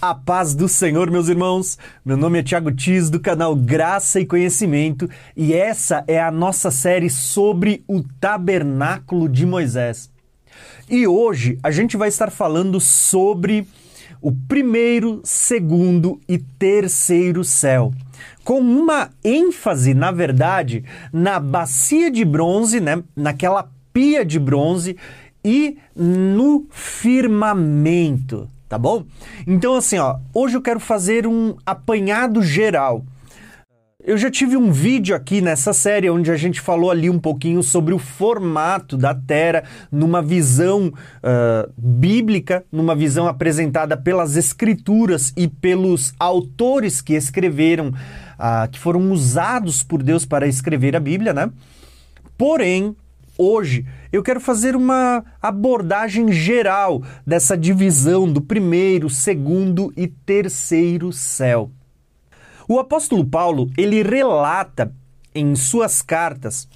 A paz do Senhor, meus irmãos. Meu nome é Thiago Tis do canal Graça e Conhecimento e essa é a nossa série sobre o tabernáculo de Moisés. E hoje a gente vai estar falando sobre o primeiro, segundo e terceiro céu, com uma ênfase, na verdade, na bacia de bronze, né, naquela pia de bronze e no firmamento tá bom? Então, assim, ó, hoje eu quero fazer um apanhado geral. Eu já tive um vídeo aqui nessa série onde a gente falou ali um pouquinho sobre o formato da Terra numa visão uh, bíblica, numa visão apresentada pelas escrituras e pelos autores que escreveram, uh, que foram usados por Deus para escrever a Bíblia, né? Porém, hoje eu quero fazer uma abordagem geral dessa divisão do primeiro, segundo e terceiro céu. O apóstolo Paulo, ele relata em suas cartas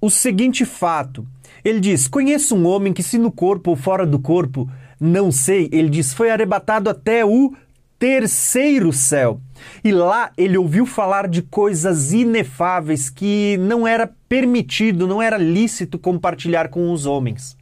o seguinte fato. Ele diz: Conheço um homem que, se no corpo ou fora do corpo, não sei, ele diz, foi arrebatado até o terceiro céu. E lá ele ouviu falar de coisas inefáveis que não era permitido, não era lícito compartilhar com os homens.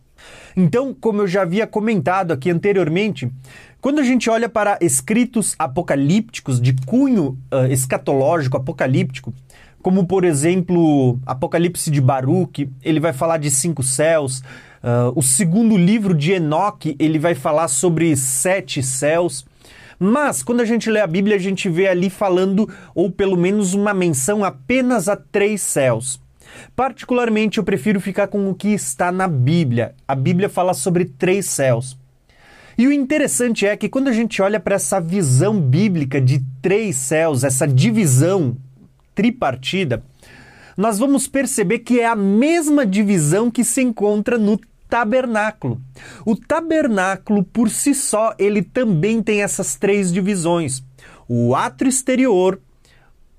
Então, como eu já havia comentado aqui anteriormente, quando a gente olha para escritos apocalípticos de cunho uh, escatológico apocalíptico, como por exemplo Apocalipse de Baruch, ele vai falar de cinco céus. Uh, o segundo livro de Enoque, ele vai falar sobre sete céus. Mas quando a gente lê a Bíblia, a gente vê ali falando, ou pelo menos uma menção apenas a três céus. Particularmente, eu prefiro ficar com o que está na Bíblia. A Bíblia fala sobre três céus. E o interessante é que quando a gente olha para essa visão bíblica de três céus, essa divisão tripartida, nós vamos perceber que é a mesma divisão que se encontra no tabernáculo. O tabernáculo por si só, ele também tem essas três divisões: o átrio exterior,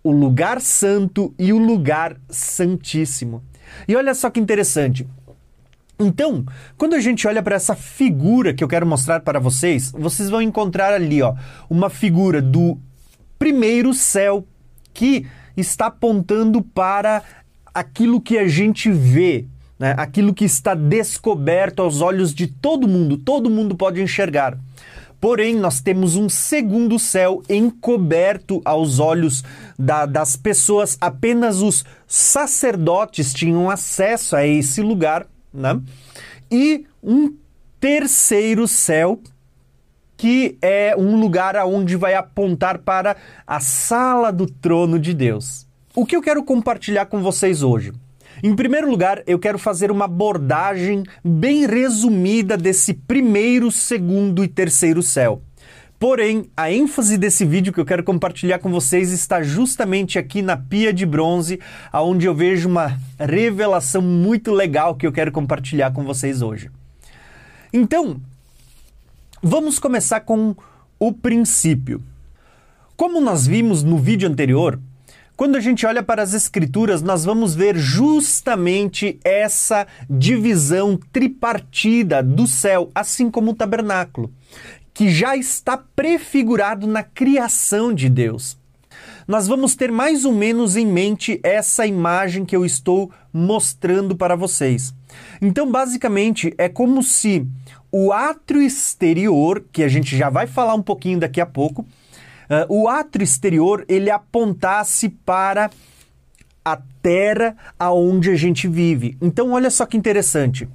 o lugar santo e o lugar santíssimo. E olha só que interessante. Então, quando a gente olha para essa figura que eu quero mostrar para vocês, vocês vão encontrar ali, ó, uma figura do primeiro céu que está apontando para aquilo que a gente vê, né? aquilo que está descoberto aos olhos de todo mundo, todo mundo pode enxergar. Porém, nós temos um segundo céu encoberto aos olhos da, das pessoas, apenas os sacerdotes tinham acesso a esse lugar, né? e um terceiro céu que é um lugar aonde vai apontar para a sala do trono de Deus. O que eu quero compartilhar com vocês hoje? Em primeiro lugar, eu quero fazer uma abordagem bem resumida desse primeiro, segundo e terceiro céu. Porém, a ênfase desse vídeo que eu quero compartilhar com vocês está justamente aqui na pia de bronze, aonde eu vejo uma revelação muito legal que eu quero compartilhar com vocês hoje. Então, vamos começar com o princípio. Como nós vimos no vídeo anterior, quando a gente olha para as Escrituras, nós vamos ver justamente essa divisão tripartida do céu, assim como o tabernáculo, que já está prefigurado na criação de Deus. Nós vamos ter mais ou menos em mente essa imagem que eu estou mostrando para vocês. Então, basicamente, é como se o átrio exterior, que a gente já vai falar um pouquinho daqui a pouco, o átrio exterior ele apontasse para a terra aonde a gente vive. Então, olha só que interessante.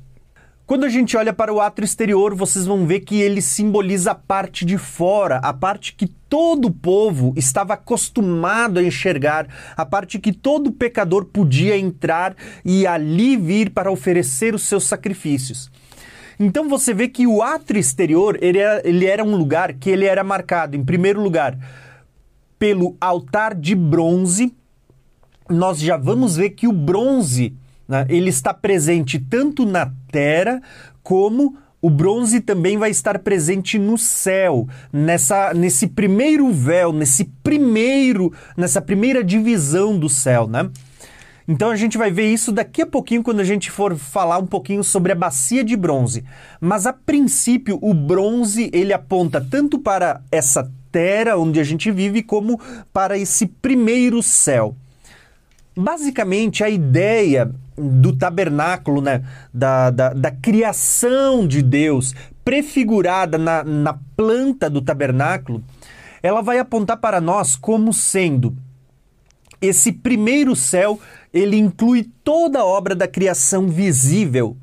Quando a gente olha para o átrio exterior, vocês vão ver que ele simboliza a parte de fora, a parte que todo o povo estava acostumado a enxergar, a parte que todo pecador podia entrar e ali vir para oferecer os seus sacrifícios. Então você vê que o átrio exterior ele era, ele era um lugar que ele era marcado, em primeiro lugar, pelo altar de bronze. Nós já vamos ver que o bronze né, ele está presente tanto na terra como o bronze também vai estar presente no céu, nessa, nesse primeiro véu, nesse primeiro, nessa primeira divisão do céu, né? Então a gente vai ver isso daqui a pouquinho quando a gente for falar um pouquinho sobre a bacia de bronze. Mas a princípio, o bronze ele aponta tanto para essa terra onde a gente vive como para esse primeiro céu. Basicamente, a ideia do tabernáculo, né, da, da, da criação de Deus, prefigurada na, na planta do tabernáculo, ela vai apontar para nós como sendo esse primeiro céu, ele inclui toda a obra da criação visível.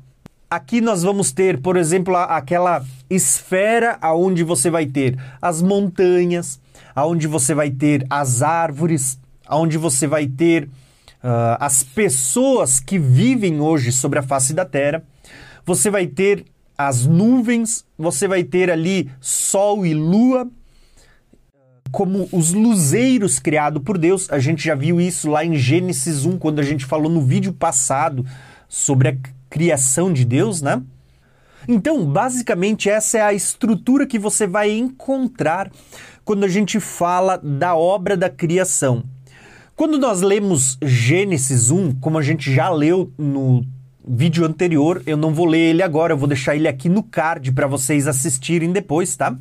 Aqui nós vamos ter, por exemplo, aquela esfera aonde você vai ter as montanhas, aonde você vai ter as árvores, aonde você vai ter uh, as pessoas que vivem hoje sobre a face da terra. Você vai ter as nuvens, você vai ter ali sol e lua, como os luzeiros criados por Deus. A gente já viu isso lá em Gênesis 1, quando a gente falou no vídeo passado sobre a criação de Deus, né? Então, basicamente, essa é a estrutura que você vai encontrar quando a gente fala da obra da criação. Quando nós lemos Gênesis 1, como a gente já leu no vídeo anterior, eu não vou ler ele agora, eu vou deixar ele aqui no card para vocês assistirem depois, tá?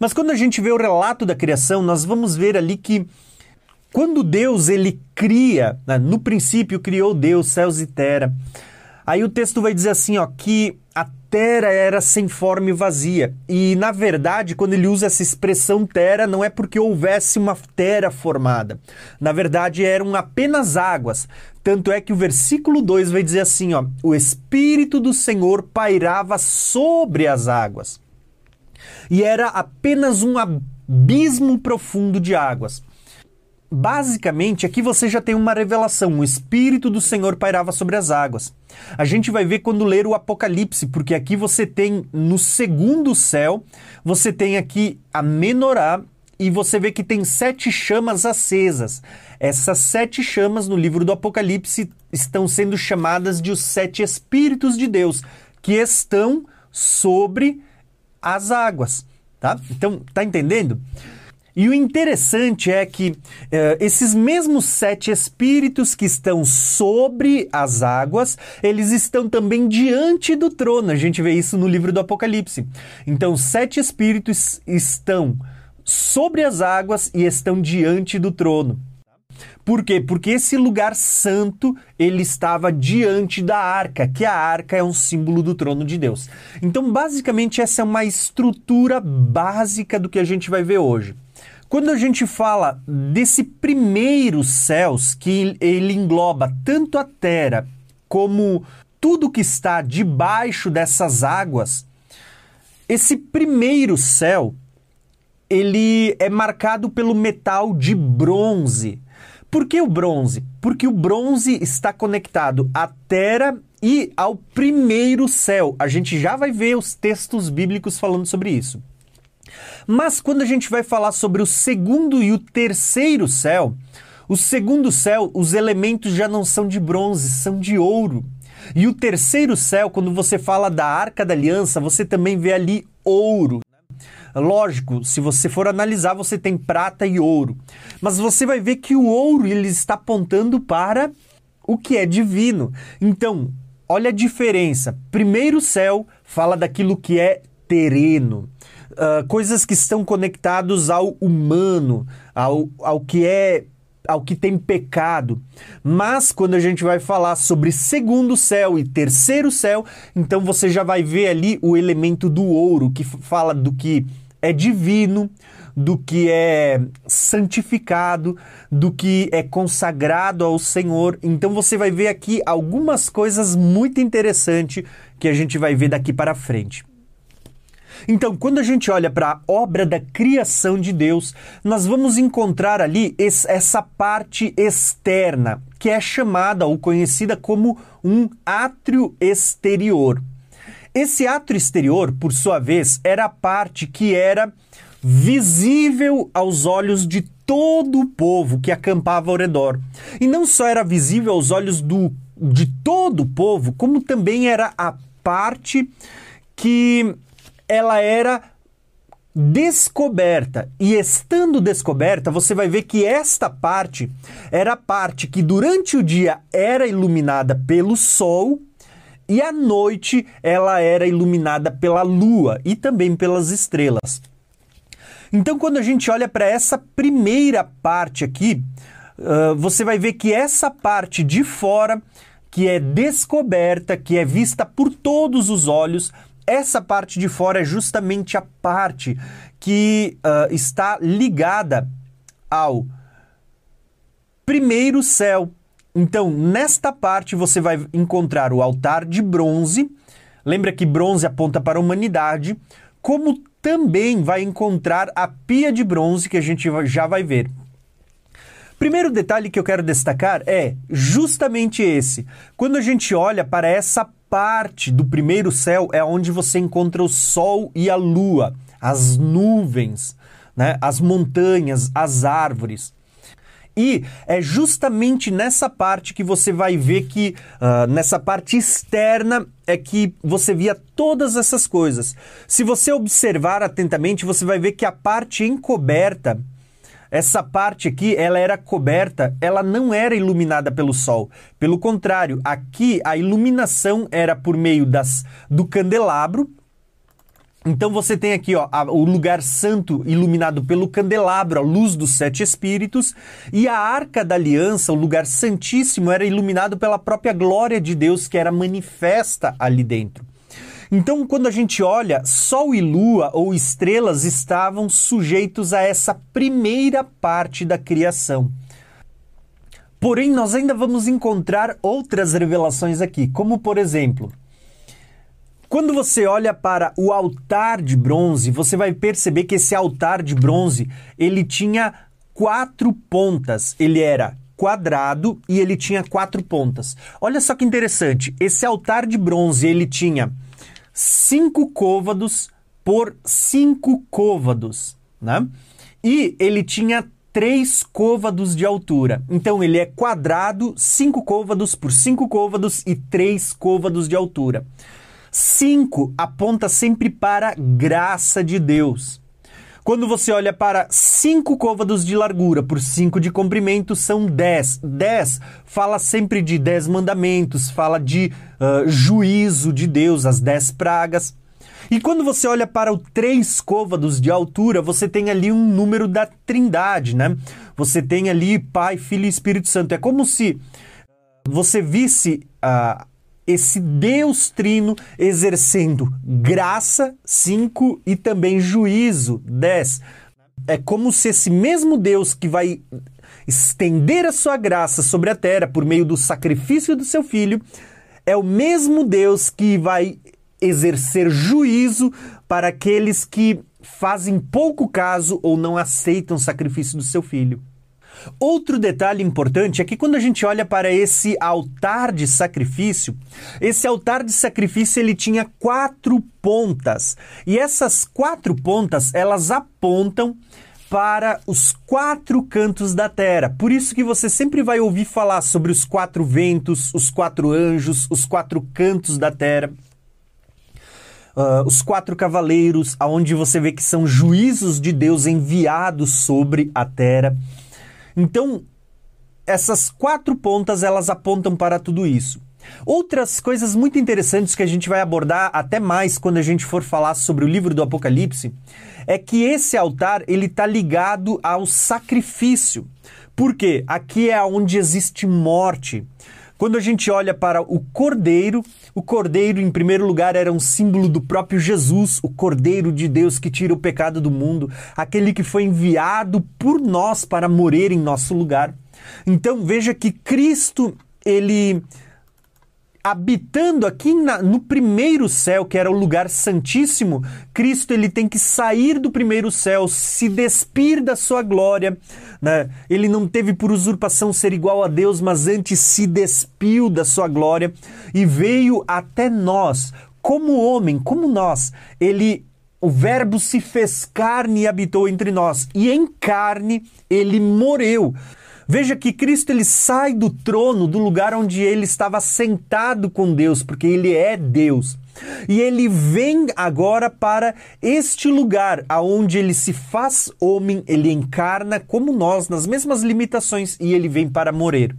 Mas quando a gente vê o relato da criação, nós vamos ver ali que quando Deus ele cria, né, no princípio criou Deus céus e terra. Aí o texto vai dizer assim, ó, que a terra era sem forma e vazia. E na verdade, quando ele usa essa expressão terra, não é porque houvesse uma terra formada. Na verdade, eram apenas águas. Tanto é que o versículo 2 vai dizer assim, ó, o espírito do Senhor pairava sobre as águas e era apenas um abismo profundo de águas. Basicamente, aqui você já tem uma revelação: o Espírito do Senhor pairava sobre as águas. A gente vai ver quando ler o Apocalipse, porque aqui você tem no segundo céu, você tem aqui a menorá e você vê que tem sete chamas acesas. Essas sete chamas no livro do Apocalipse estão sendo chamadas de os sete Espíritos de Deus, que estão sobre as águas, tá? Então, tá entendendo? E o interessante é que uh, esses mesmos sete espíritos que estão sobre as águas, eles estão também diante do trono. A gente vê isso no livro do Apocalipse. Então, sete espíritos estão sobre as águas e estão diante do trono. Por quê? Porque esse lugar santo, ele estava diante da arca, que a arca é um símbolo do trono de Deus. Então, basicamente, essa é uma estrutura básica do que a gente vai ver hoje. Quando a gente fala desse primeiro céus, que ele engloba tanto a terra como tudo que está debaixo dessas águas, esse primeiro céu, ele é marcado pelo metal de bronze. Por que o bronze? Porque o bronze está conectado à terra e ao primeiro céu. A gente já vai ver os textos bíblicos falando sobre isso. Mas quando a gente vai falar sobre o segundo e o terceiro céu, o segundo céu, os elementos já não são de bronze, são de ouro. E o terceiro céu, quando você fala da arca da aliança, você também vê ali ouro. Lógico, se você for analisar, você tem prata e ouro. Mas você vai ver que o ouro ele está apontando para o que é divino. Então, olha a diferença. Primeiro céu fala daquilo que é terreno. Uh, coisas que estão conectados ao humano, ao, ao que é ao que tem pecado. Mas quando a gente vai falar sobre segundo céu e terceiro céu, então você já vai ver ali o elemento do ouro, que fala do que é divino, do que é santificado, do que é consagrado ao Senhor. Então você vai ver aqui algumas coisas muito interessantes que a gente vai ver daqui para frente. Então, quando a gente olha para a obra da criação de Deus, nós vamos encontrar ali essa parte externa, que é chamada ou conhecida como um átrio exterior. Esse átrio exterior, por sua vez, era a parte que era visível aos olhos de todo o povo que acampava ao redor. E não só era visível aos olhos do, de todo o povo, como também era a parte que ela era descoberta. E estando descoberta, você vai ver que esta parte era a parte que durante o dia era iluminada pelo sol e à noite ela era iluminada pela lua e também pelas estrelas. Então, quando a gente olha para essa primeira parte aqui, uh, você vai ver que essa parte de fora, que é descoberta, que é vista por todos os olhos, essa parte de fora é justamente a parte que uh, está ligada ao primeiro céu. Então, nesta parte você vai encontrar o altar de bronze. Lembra que bronze aponta para a humanidade, como também vai encontrar a pia de bronze que a gente já vai ver. Primeiro detalhe que eu quero destacar é justamente esse. Quando a gente olha para essa parte do primeiro céu é onde você encontra o sol e a lua, as nuvens, né? as montanhas, as árvores. E é justamente nessa parte que você vai ver que, uh, nessa parte externa, é que você via todas essas coisas. Se você observar atentamente, você vai ver que a parte encoberta essa parte aqui, ela era coberta, ela não era iluminada pelo sol. Pelo contrário, aqui a iluminação era por meio das do candelabro. Então você tem aqui ó, o lugar santo iluminado pelo candelabro, a luz dos sete espíritos, e a arca da aliança, o lugar santíssimo, era iluminado pela própria glória de Deus que era manifesta ali dentro. Então, quando a gente olha, Sol e Lua ou estrelas estavam sujeitos a essa primeira parte da criação. Porém, nós ainda vamos encontrar outras revelações aqui, como por exemplo, quando você olha para o altar de bronze, você vai perceber que esse altar de bronze, ele tinha quatro pontas. Ele era quadrado e ele tinha quatro pontas. Olha só que interessante, esse altar de bronze, ele tinha cinco côvados por cinco côvados, né? E ele tinha três côvados de altura. Então ele é quadrado, cinco côvados por cinco côvados e três côvados de altura. Cinco aponta sempre para graça de Deus. Quando você olha para cinco côvados de largura por cinco de comprimento, são dez. Dez fala sempre de dez mandamentos, fala de uh, juízo de Deus, as dez pragas. E quando você olha para o três côvados de altura, você tem ali um número da trindade, né? Você tem ali Pai, Filho e Espírito Santo. É como se você visse uh, esse Deus Trino exercendo graça, 5, e também juízo, 10. É como se esse mesmo Deus que vai estender a sua graça sobre a terra por meio do sacrifício do seu filho, é o mesmo Deus que vai exercer juízo para aqueles que fazem pouco caso ou não aceitam o sacrifício do seu filho. Outro detalhe importante é que quando a gente olha para esse altar de sacrifício, esse altar de sacrifício ele tinha quatro pontas e essas quatro pontas elas apontam para os quatro cantos da terra. Por isso que você sempre vai ouvir falar sobre os quatro ventos, os quatro anjos, os quatro cantos da terra. Uh, os quatro cavaleiros, aonde você vê que são juízos de Deus enviados sobre a terra. Então, essas quatro pontas elas apontam para tudo isso. Outras coisas muito interessantes que a gente vai abordar até mais quando a gente for falar sobre o livro do Apocalipse é que esse altar ele está ligado ao sacrifício. Por quê? Aqui é onde existe morte. Quando a gente olha para o cordeiro, o cordeiro, em primeiro lugar, era um símbolo do próprio Jesus, o cordeiro de Deus que tira o pecado do mundo, aquele que foi enviado por nós para morrer em nosso lugar. Então veja que Cristo, ele habitando aqui na, no primeiro céu, que era o lugar santíssimo, Cristo ele tem que sair do primeiro céu, se despir da sua glória. Né? Ele não teve por usurpação ser igual a Deus, mas antes se despiu da sua glória e veio até nós, como homem, como nós. Ele o Verbo se fez carne e habitou entre nós, e em carne ele morreu. Veja que Cristo ele sai do trono, do lugar onde ele estava sentado com Deus, porque ele é Deus. E ele vem agora para este lugar aonde ele se faz homem, ele encarna como nós, nas mesmas limitações, e ele vem para morrer.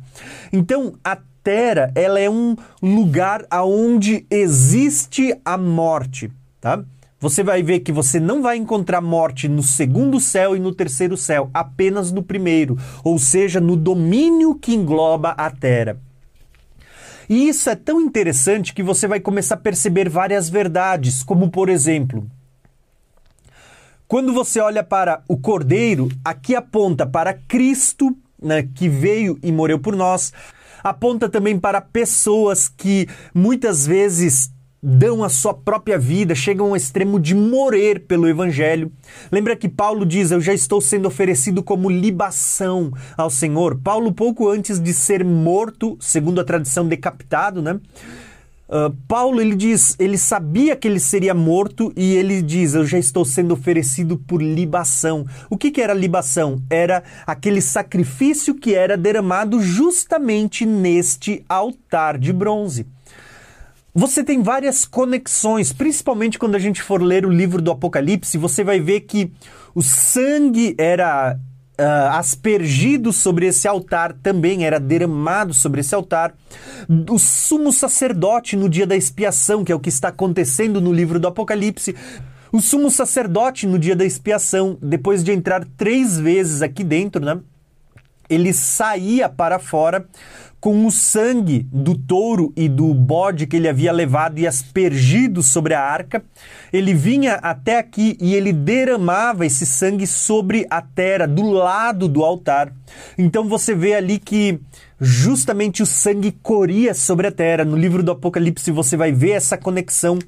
Então, a Terra, ela é um lugar aonde existe a morte, tá? Você vai ver que você não vai encontrar morte no segundo céu e no terceiro céu, apenas no primeiro, ou seja, no domínio que engloba a terra. E isso é tão interessante que você vai começar a perceber várias verdades, como por exemplo, quando você olha para o Cordeiro, aqui aponta para Cristo, né, que veio e morreu por nós, aponta também para pessoas que muitas vezes dão a sua própria vida, chegam ao extremo de morrer pelo evangelho. Lembra que Paulo diz: Eu já estou sendo oferecido como libação ao Senhor. Paulo, pouco antes de ser morto, segundo a tradição, decapitado, né? Uh, Paulo ele diz, ele sabia que ele seria morto e ele diz: Eu já estou sendo oferecido por libação. O que, que era libação? Era aquele sacrifício que era derramado justamente neste altar de bronze. Você tem várias conexões, principalmente quando a gente for ler o livro do Apocalipse, você vai ver que o sangue era uh, aspergido sobre esse altar, também era derramado sobre esse altar. O sumo sacerdote no dia da expiação, que é o que está acontecendo no livro do Apocalipse, o sumo sacerdote no dia da expiação, depois de entrar três vezes aqui dentro, né? Ele saía para fora com o sangue do touro e do bode que ele havia levado e aspergido sobre a arca. Ele vinha até aqui e ele derramava esse sangue sobre a terra, do lado do altar. Então você vê ali que justamente o sangue corria sobre a terra. No livro do Apocalipse você vai ver essa conexão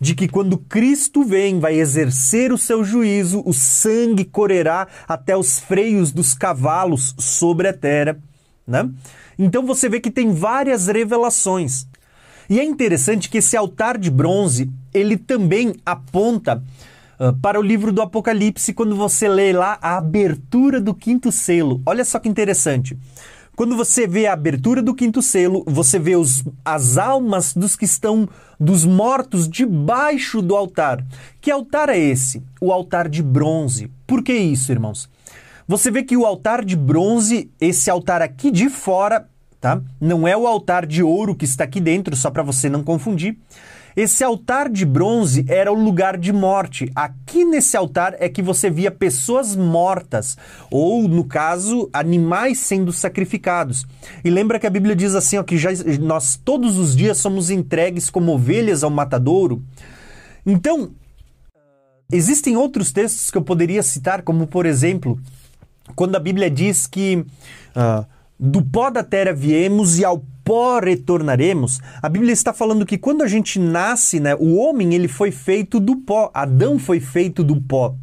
de que quando Cristo vem, vai exercer o seu juízo, o sangue correrá até os freios dos cavalos sobre a terra, né? Então você vê que tem várias revelações. E é interessante que esse altar de bronze, ele também aponta uh, para o livro do Apocalipse quando você lê lá a abertura do quinto selo. Olha só que interessante. Quando você vê a abertura do quinto selo, você vê os, as almas dos que estão, dos mortos, debaixo do altar. Que altar é esse? O altar de bronze. Por que isso, irmãos? Você vê que o altar de bronze, esse altar aqui de fora, tá? Não é o altar de ouro que está aqui dentro, só para você não confundir. Esse altar de bronze era o lugar de morte. Aqui nesse altar é que você via pessoas mortas, ou no caso, animais sendo sacrificados. E lembra que a Bíblia diz assim, ó, que já, nós todos os dias somos entregues como ovelhas ao matadouro. Então, existem outros textos que eu poderia citar, como por exemplo, quando a Bíblia diz que uh, do pó da terra viemos e ao pó retornaremos, a Bíblia está falando que quando a gente nasce, né, o homem ele foi feito do pó, Adão foi feito do pó.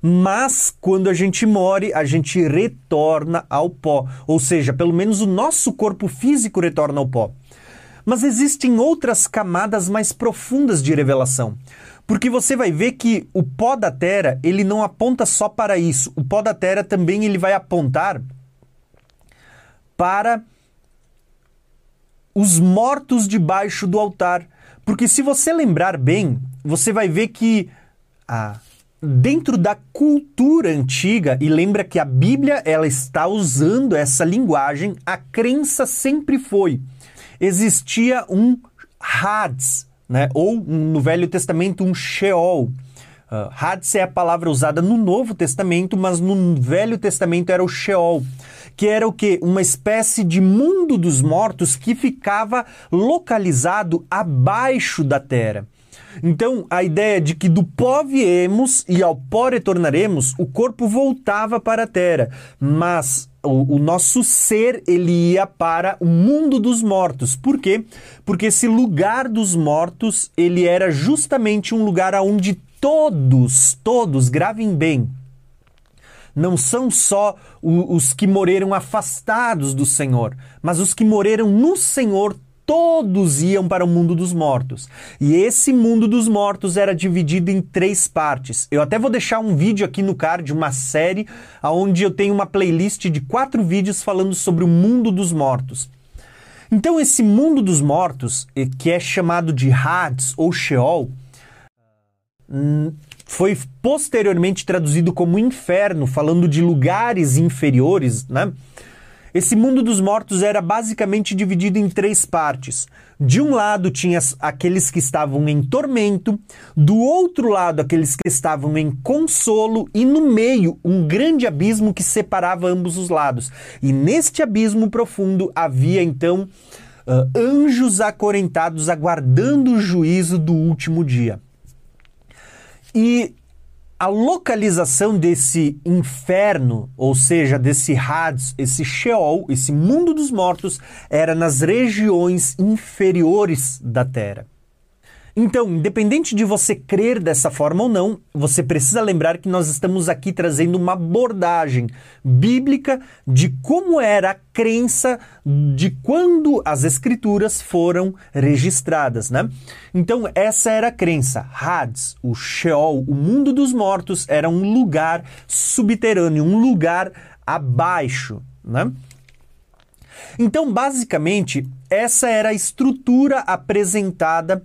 Mas quando a gente morre, a gente retorna ao pó, ou seja, pelo menos o nosso corpo físico retorna ao pó. Mas existem outras camadas mais profundas de revelação. Porque você vai ver que o pó da terra, ele não aponta só para isso. O pó da terra também ele vai apontar para os mortos debaixo do altar. Porque se você lembrar bem, você vai ver que ah, dentro da cultura antiga, e lembra que a Bíblia ela está usando essa linguagem, a crença sempre foi. Existia um Hades, né? ou no Velho Testamento um Sheol. Uh, Hades é a palavra usada no Novo Testamento, mas no Velho Testamento era o Sheol, que era o que? Uma espécie de mundo dos mortos que ficava localizado abaixo da terra. Então, a ideia de que do pó viemos e ao pó retornaremos, o corpo voltava para a terra, mas o, o, nosso ser ele ia para o mundo dos mortos. Por quê? Porque esse lugar dos mortos ele era justamente um lugar onde todos, todos, gravem bem, não são só os que morreram afastados do Senhor, mas os que morreram no Senhor todos iam para o mundo dos mortos. E esse mundo dos mortos era dividido em três partes. Eu até vou deixar um vídeo aqui no card, uma série, onde eu tenho uma playlist de quatro vídeos falando sobre o mundo dos mortos. Então, esse mundo dos mortos, eh, que é chamado de Hades ou Sheol, hum, foi posteriormente traduzido como inferno, falando de lugares inferiores, né? Esse mundo dos mortos era basicamente dividido em três partes. De um lado tinha aqueles que estavam em tormento, do outro lado aqueles que estavam em consolo e no meio um grande abismo que separava ambos os lados. E neste abismo profundo havia então uh, anjos acorrentados aguardando o juízo do último dia. E a localização desse inferno, ou seja, desse Hades, esse Sheol, esse mundo dos mortos, era nas regiões inferiores da Terra. Então, independente de você crer dessa forma ou não, você precisa lembrar que nós estamos aqui trazendo uma abordagem bíblica de como era a crença de quando as escrituras foram registradas, né? Então, essa era a crença. Hades, o Sheol, o mundo dos mortos, era um lugar subterrâneo, um lugar abaixo, né? Então, basicamente, essa era a estrutura apresentada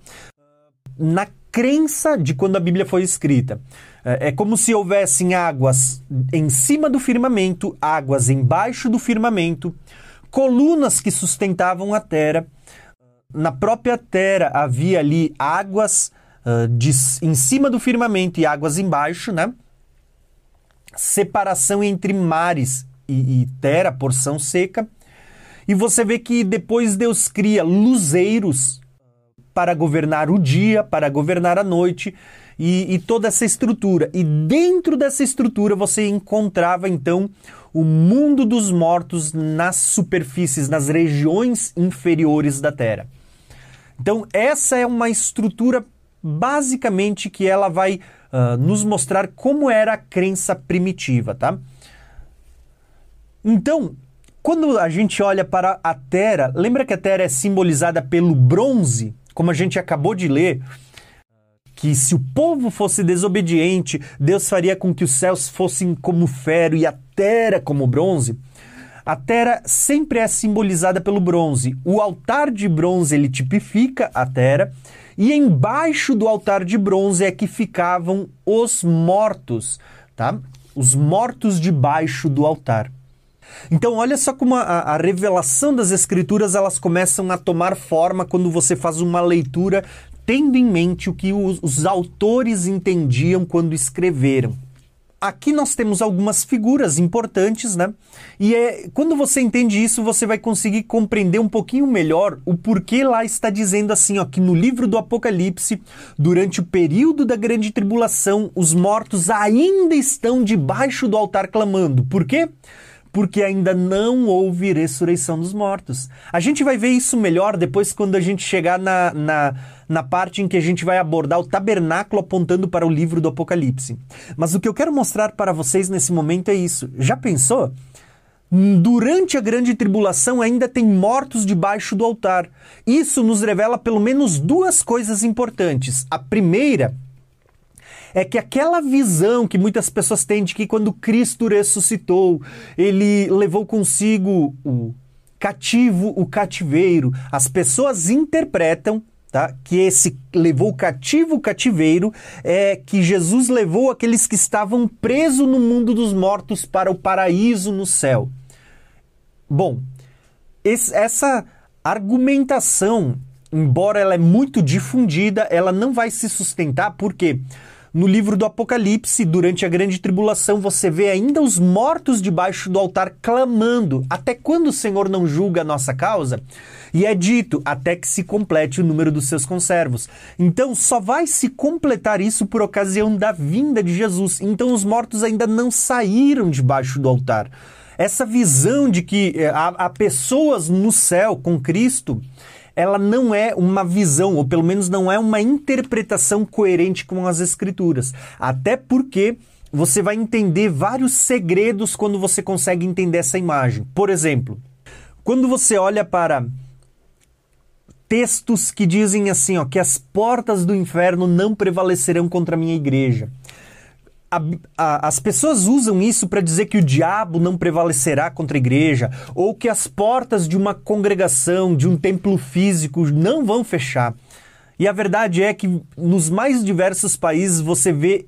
na crença de quando a Bíblia foi escrita. É, é como se houvessem águas em cima do firmamento, águas embaixo do firmamento, colunas que sustentavam a terra. Na própria terra havia ali águas uh, de, em cima do firmamento e águas embaixo, né? Separação entre mares e, e terra, porção seca. E você vê que depois Deus cria luzeiros para governar o dia, para governar a noite e, e, toda essa estrutura. E dentro dessa estrutura você encontrava então o mundo dos mortos nas superfícies, nas regiões inferiores da Terra. Então, essa é uma estrutura basicamente que ela vai uh, nos mostrar como era a crença primitiva, tá? Então, quando a gente olha para a Terra, lembra que a Terra é simbolizada pelo bronze? Como a gente acabou de ler, que se o povo fosse desobediente, Deus faria com que os céus fossem como ferro e a terra como bronze. A terra sempre é simbolizada pelo bronze. O altar de bronze ele tipifica a terra e embaixo do altar de bronze é que ficavam os mortos, tá? Os mortos debaixo do altar. Então, olha só como a, a, revelação das escrituras elas começam a tomar forma quando você faz uma leitura tendo em mente o que os, os autores entendiam quando escreveram. Aqui nós temos algumas figuras importantes, né? E é quando você entende isso, você vai conseguir compreender um pouquinho melhor o porquê lá está dizendo assim, ó, que no livro do Apocalipse, durante o período da grande tribulação, os mortos ainda estão debaixo do altar clamando. Por quê? porque ainda não houve ressurreição dos mortos. A gente vai ver isso melhor depois quando a gente chegar na, na, na parte em que a gente vai abordar o tabernáculo apontando para o livro do Apocalipse. Mas o que eu quero mostrar para vocês nesse momento é isso. Já pensou? Durante a grande tribulação ainda tem mortos debaixo do altar. Isso nos revela pelo menos duas coisas importantes. A primeira é que aquela visão que muitas pessoas têm de que quando Cristo ressuscitou, ele levou consigo o cativo, o cativeiro. As pessoas interpretam Tá? Que esse levou cativo o cativeiro é que Jesus levou aqueles que estavam presos no mundo dos mortos para o paraíso no céu. Bom, esse, essa argumentação, embora ela é muito difundida, ela não vai se sustentar porque no livro do Apocalipse, durante a grande tribulação, você vê ainda os mortos debaixo do altar clamando: Até quando o Senhor não julga a nossa causa? E é dito: Até que se complete o número dos seus conservos. Então, só vai se completar isso por ocasião da vinda de Jesus. Então, os mortos ainda não saíram debaixo do altar. Essa visão de que eh, há, há pessoas no céu com Cristo ela não é uma visão, ou pelo menos não é uma interpretação coerente com as escrituras. Até porque você vai entender vários segredos quando você consegue entender essa imagem. Por exemplo, quando você olha para textos que dizem assim, ó, que as portas do inferno não prevalecerão contra a minha igreja. A, a, as pessoas usam isso para dizer que o diabo não prevalecerá contra a igreja, ou que as portas de uma congregação, de um templo físico, não vão fechar. E a verdade é que nos mais diversos países você vê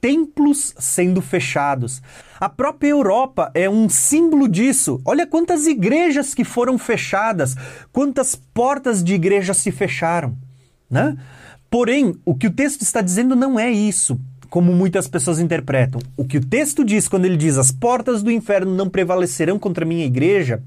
templos sendo fechados. A própria Europa é um símbolo disso. Olha quantas igrejas que foram fechadas, quantas portas de igreja se fecharam, né? Porém, o que o texto está dizendo não é isso, como muitas pessoas interpretam. O que o texto diz quando ele diz as portas do inferno não prevalecerão contra a minha igreja,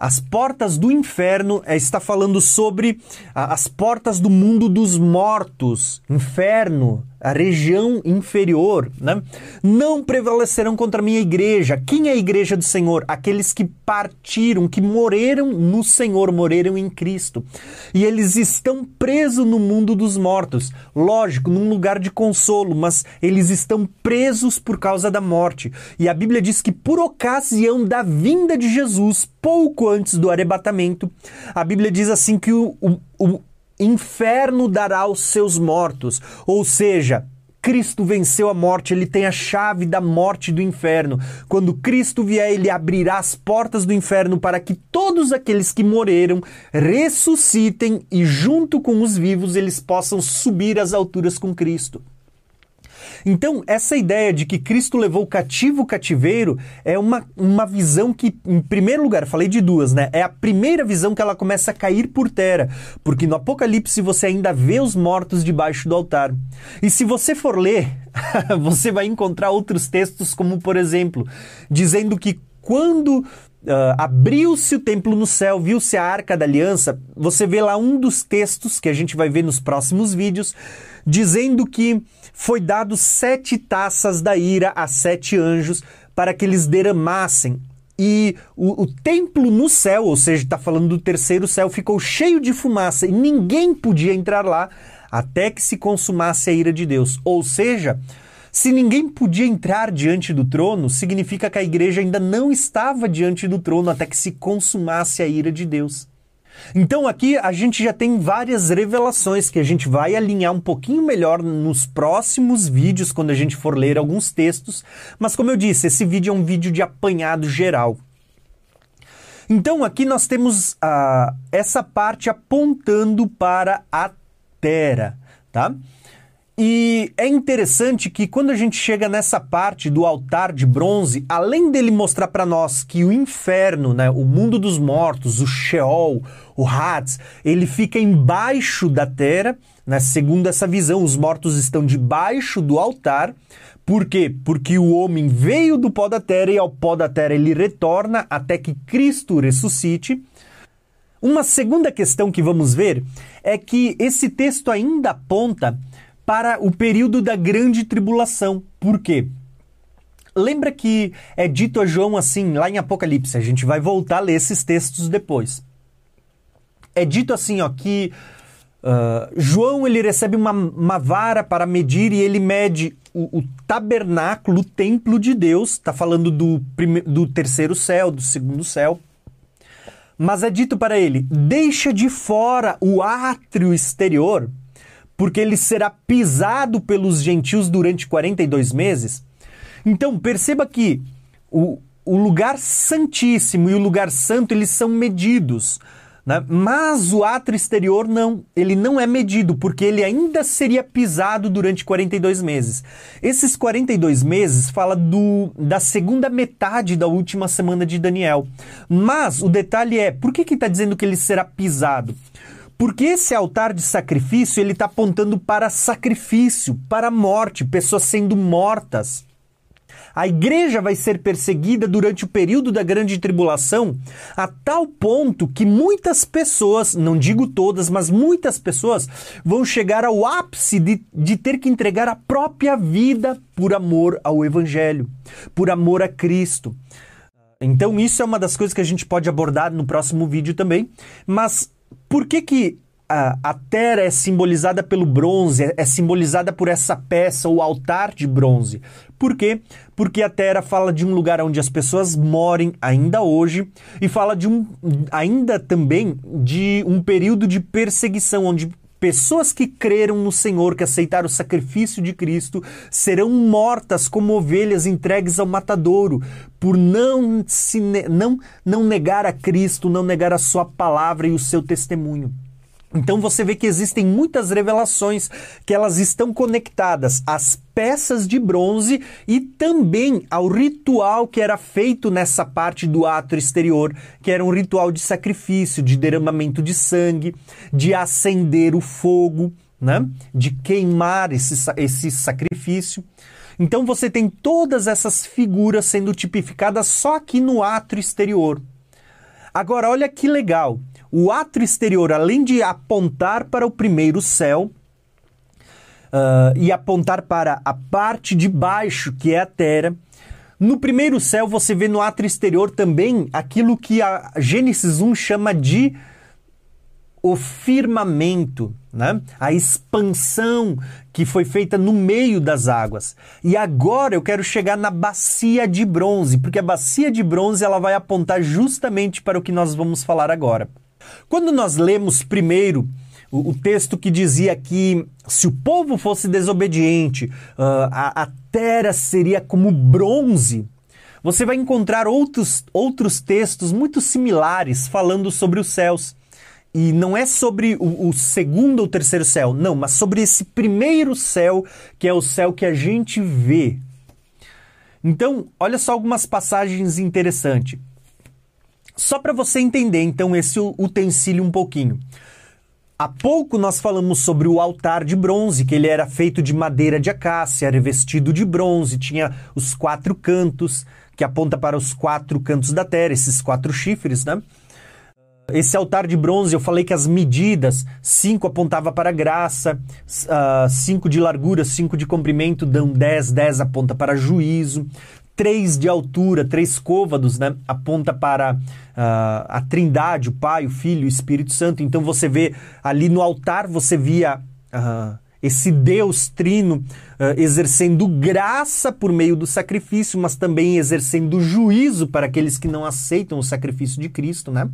as portas do inferno é, está falando sobre a, as portas do mundo dos mortos, inferno, a região inferior, né? não prevalecerão contra a minha igreja. Quem é a igreja do Senhor? Aqueles que partiram, que morreram no Senhor, morreram em Cristo. E eles estão presos no mundo dos mortos. Lógico, num lugar de consolo, mas eles estão presos por causa da morte. E a Bíblia diz que por ocasião da vinda de Jesus, pouco antes do arrebatamento, a Bíblia diz assim que o, o, o inferno dará aos seus mortos. Ou seja, Cristo venceu a morte, ele tem a chave da morte do inferno. Quando Cristo vier, ele abrirá as portas do inferno para que todos aqueles que morreram ressuscitem e, junto com os vivos, eles possam subir às alturas com Cristo. Então, essa ideia de que Cristo levou cativo o cativeiro é uma, uma visão que, em primeiro lugar, falei de duas, né? É a primeira visão que ela começa a cair por terra, porque no Apocalipse você ainda vê os mortos debaixo do altar. E se você for ler, você vai encontrar outros textos, como por exemplo, dizendo que quando Uh, abriu-se o templo no céu, viu-se a arca da aliança. Você vê lá um dos textos que a gente vai ver nos próximos vídeos, dizendo que foi dado sete taças da ira a sete anjos para que eles derramassem. E o, o templo no céu, ou seja, está falando do terceiro céu, ficou cheio de fumaça e ninguém podia entrar lá até que se consumasse a ira de Deus. Ou seja, se ninguém podia entrar diante do trono, significa que a igreja ainda não estava diante do trono até que se consumasse a ira de Deus. Então aqui a gente já tem várias revelações que a gente vai alinhar um pouquinho melhor nos próximos vídeos quando a gente for ler alguns textos, mas como eu disse, esse vídeo é um vídeo de apanhado geral. Então aqui nós temos uh, essa parte apontando para a Terra, tá? E é interessante que quando a gente chega nessa parte do altar de bronze, além dele mostrar para nós que o inferno, né, o mundo dos mortos, o Sheol, o Hades, ele fica embaixo da terra, né, segundo essa visão, os mortos estão debaixo do altar. Por quê? Porque o homem veio do pó da terra e ao pó da terra ele retorna até que Cristo ressuscite. Uma segunda questão que vamos ver é que esse texto ainda aponta para o período da grande tribulação. Por quê? Lembra que é dito a João assim, lá em Apocalipse, a gente vai voltar a ler esses textos depois. É dito assim, ó, que uh, João ele recebe uma, uma vara para medir e ele mede o, o tabernáculo, o templo de Deus, está falando do, do terceiro céu, do segundo céu. Mas é dito para ele: deixa de fora o átrio exterior porque ele será pisado pelos gentios durante 42 meses. Então, perceba que o, o lugar santíssimo e o lugar santo, eles são medidos. Né? Mas o ato exterior não, ele não é medido, porque ele ainda seria pisado durante 42 meses. Esses 42 meses fala do, da segunda metade da última semana de Daniel. Mas o detalhe é, por que está dizendo que ele será pisado? Porque esse altar de sacrifício, ele está apontando para sacrifício, para morte, pessoas sendo mortas. A igreja vai ser perseguida durante o período da grande tribulação a tal ponto que muitas pessoas, não digo todas, mas muitas pessoas vão chegar ao ápice de, de ter que entregar a própria vida por amor ao Evangelho, por amor a Cristo. Então, isso é uma das coisas que a gente pode abordar no próximo vídeo também. Mas por que, que a, a terra é simbolizada pelo bronze, é, é simbolizada por essa peça, o altar de bronze. Por quê? Porque a terra fala de um lugar onde as pessoas morem ainda hoje e fala de um ainda também de um período de perseguição onde Pessoas que creram no Senhor, que aceitaram o sacrifício de Cristo, serão mortas como ovelhas entregues ao matadouro, por não, se, não, não negar a Cristo, não negar a Sua palavra e o seu testemunho. Então você vê que existem muitas revelações que elas estão conectadas às peças de bronze e também ao ritual que era feito nessa parte do ato exterior, que era um ritual de sacrifício, de derramamento de sangue, de acender o fogo, né? de queimar esse, esse sacrifício. Então você tem todas essas figuras sendo tipificadas só aqui no ato exterior. Agora, olha que legal. O ato exterior, além de apontar para o primeiro céu uh, e apontar para a parte de baixo, que é a terra, no primeiro céu você vê no ato exterior também aquilo que a Gênesis 1 chama de o firmamento, né? a expansão que foi feita no meio das águas. E agora eu quero chegar na bacia de bronze, porque a bacia de bronze ela vai apontar justamente para o que nós vamos falar agora. Quando nós lemos primeiro o, o texto que dizia que se o povo fosse desobediente, uh, a, a terra seria como bronze, você vai encontrar outros, outros textos muito similares falando sobre os céus. E não é sobre o, o, segundo ou terceiro céu, não, mas sobre esse primeiro céu, que é o céu que a gente vê. Então, olha só algumas passagens interessantes. Só para você entender, então, esse utensílio um pouquinho. Há pouco nós falamos sobre o altar de bronze, que ele era feito de madeira de acácia, revestido de bronze, tinha os quatro cantos, que aponta para os quatro cantos da terra, esses quatro chifres, né? Esse altar de bronze, eu falei que as medidas, cinco apontava para graça, uh, cinco de largura, cinco de comprimento, dão dez, dez aponta para juízo, três de altura, três côvados, né? Aponta para uh, a trindade, o Pai, o Filho o Espírito Santo. Então você vê ali no altar, você via uh, esse Deus trino uh, exercendo graça por meio do sacrifício, mas também exercendo juízo para aqueles que não aceitam o sacrifício de Cristo, né?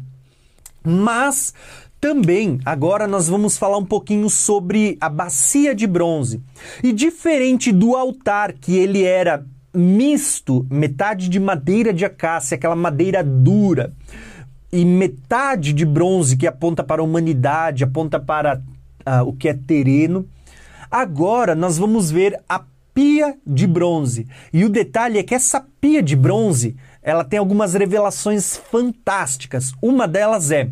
Mas também, agora nós vamos falar um pouquinho sobre a bacia de bronze. E diferente do altar, que ele era misto, metade de madeira de acácia, aquela madeira dura, e metade de bronze que aponta para a humanidade, aponta para uh, o que é terreno. Agora nós vamos ver a pia de bronze. E o detalhe é que essa pia de bronze, ela tem algumas revelações fantásticas. Uma delas é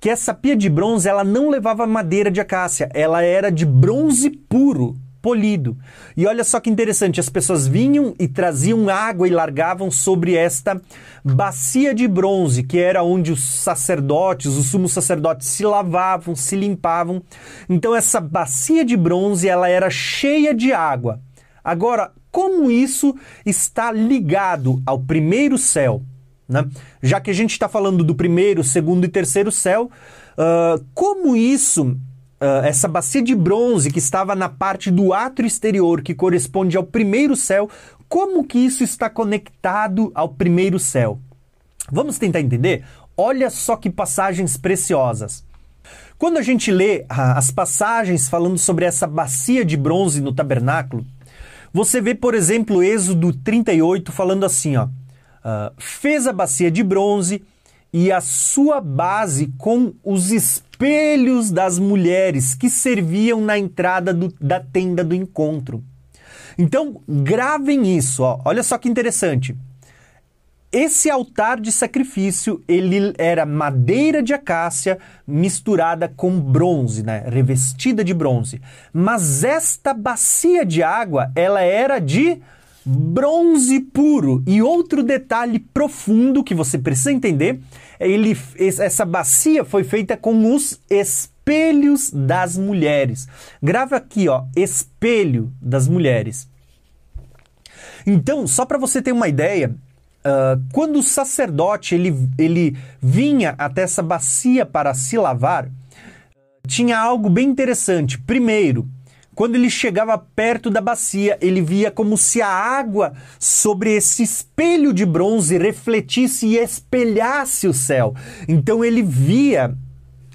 que essa pia de bronze, ela não levava madeira de acácia, ela era de bronze puro polido. E olha só que interessante, as pessoas vinham e traziam água e largavam sobre esta bacia de bronze, que era onde os sacerdotes, os sumos sacerdotes se lavavam, se limpavam. Então essa bacia de bronze, ela era cheia de água. Agora, como isso está ligado ao primeiro céu? Né? Já que a gente está falando do primeiro, segundo e terceiro céu, uh, como isso uh, essa bacia de bronze que estava na parte do átrio exterior, que corresponde ao primeiro céu, como que isso está conectado ao primeiro céu? Vamos tentar entender? Olha só que passagens preciosas. Quando a gente lê as passagens falando sobre essa bacia de bronze no tabernáculo, você vê, por exemplo, Êxodo 38 falando assim, ó, uh, fez a bacia de bronze e a sua base com os espelhos das mulheres que serviam na entrada do, da tenda do encontro. Então, gravem isso, ó. olha só que interessante. Esse altar de sacrifício, ele era madeira de acácia misturada com bronze, né? revestida de bronze. Mas esta bacia de água, ela era de bronze puro. E outro detalhe profundo que você precisa entender, ele, essa bacia foi feita com os espelhos das mulheres. Grava aqui, ó, espelho das mulheres. Então, só para você ter uma ideia, uh, quando o sacerdote ele, ele vinha até essa bacia para se lavar, tinha algo bem interessante. Primeiro, quando ele chegava perto da bacia, ele via como se a água sobre esse espelho de bronze refletisse e espelhasse o céu. Então ele via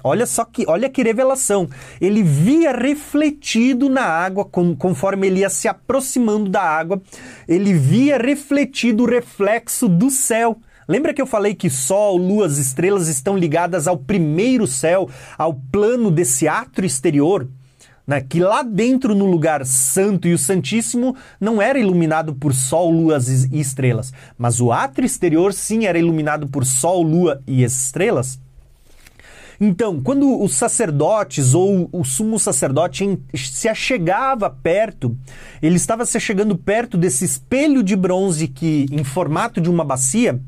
Olha só que, olha que revelação. Ele via refletido na água, conforme ele ia se aproximando da água, ele via refletido o reflexo do céu. Lembra que eu falei que Sol, Lua, as estrelas estão ligadas ao primeiro céu, ao plano desse átrio exterior? Né? Que lá dentro, no lugar santo e o Santíssimo, não era iluminado por Sol, Luas e estrelas. Mas o átrio exterior sim era iluminado por Sol, Lua e estrelas. Então, quando os sacerdotes ou o sumo sacerdote se achegava perto, ele estava se chegando perto desse espelho de bronze que em formato de uma bacia,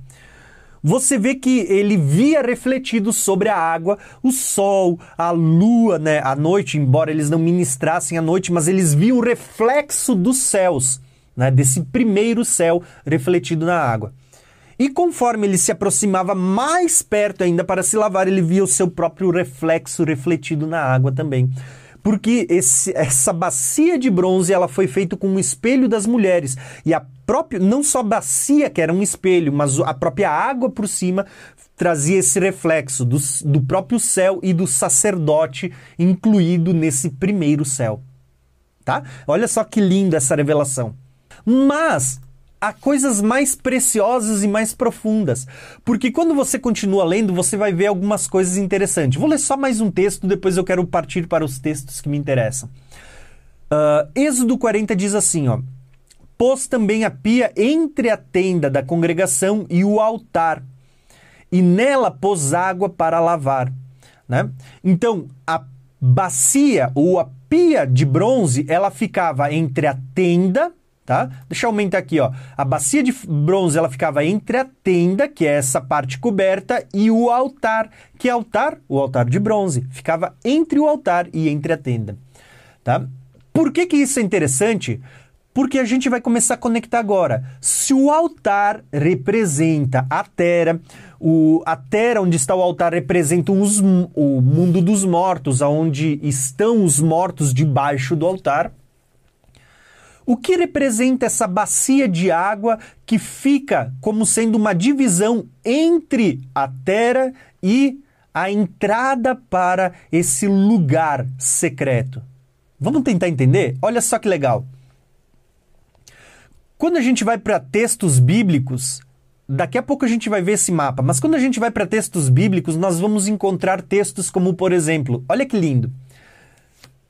você vê que ele via refletido sobre a água o sol, a lua, né, à noite, embora eles não ministrassem à noite, mas eles viam o reflexo dos céus, né, desse primeiro céu refletido na água. E conforme ele se aproximava mais perto ainda para se lavar, ele via o seu próprio reflexo refletido na água também. Porque esse, essa bacia de bronze ela foi feita com um espelho das mulheres. E a própria, não só a bacia que era um espelho, mas a própria água por cima trazia esse reflexo do, do próprio céu e do sacerdote incluído nesse primeiro céu. Tá? Olha só que linda essa revelação. Mas há coisas mais preciosas e mais profundas. Porque quando você continua lendo, você vai ver algumas coisas interessantes. Vou ler só mais um texto, depois eu quero partir para os textos que me interessam. Uh, Êxodo 40 diz assim, ó. Pôs também a pia entre a tenda da congregação e o altar, e nela pôs água para lavar. Né? Então, a bacia ou a pia de bronze, ela ficava entre a tenda tá? Deixa eu aumentar aqui, ó. A bacia de bronze ela ficava entre a tenda, que é essa parte coberta, e o altar, que altar, o altar de bronze, ficava entre o altar e entre a tenda, tá? Por que que isso é interessante? Porque a gente vai começar a conectar agora. Se o altar representa a terra, o, a terra onde está o altar representa os, o mundo dos mortos, onde estão os mortos debaixo do altar, o que representa essa bacia de água que fica como sendo uma divisão entre a terra e a entrada para esse lugar secreto? Vamos tentar entender? Olha só que legal. Quando a gente vai para textos bíblicos, daqui a pouco a gente vai ver esse mapa, mas quando a gente vai para textos bíblicos, nós vamos encontrar textos como, por exemplo, olha que lindo.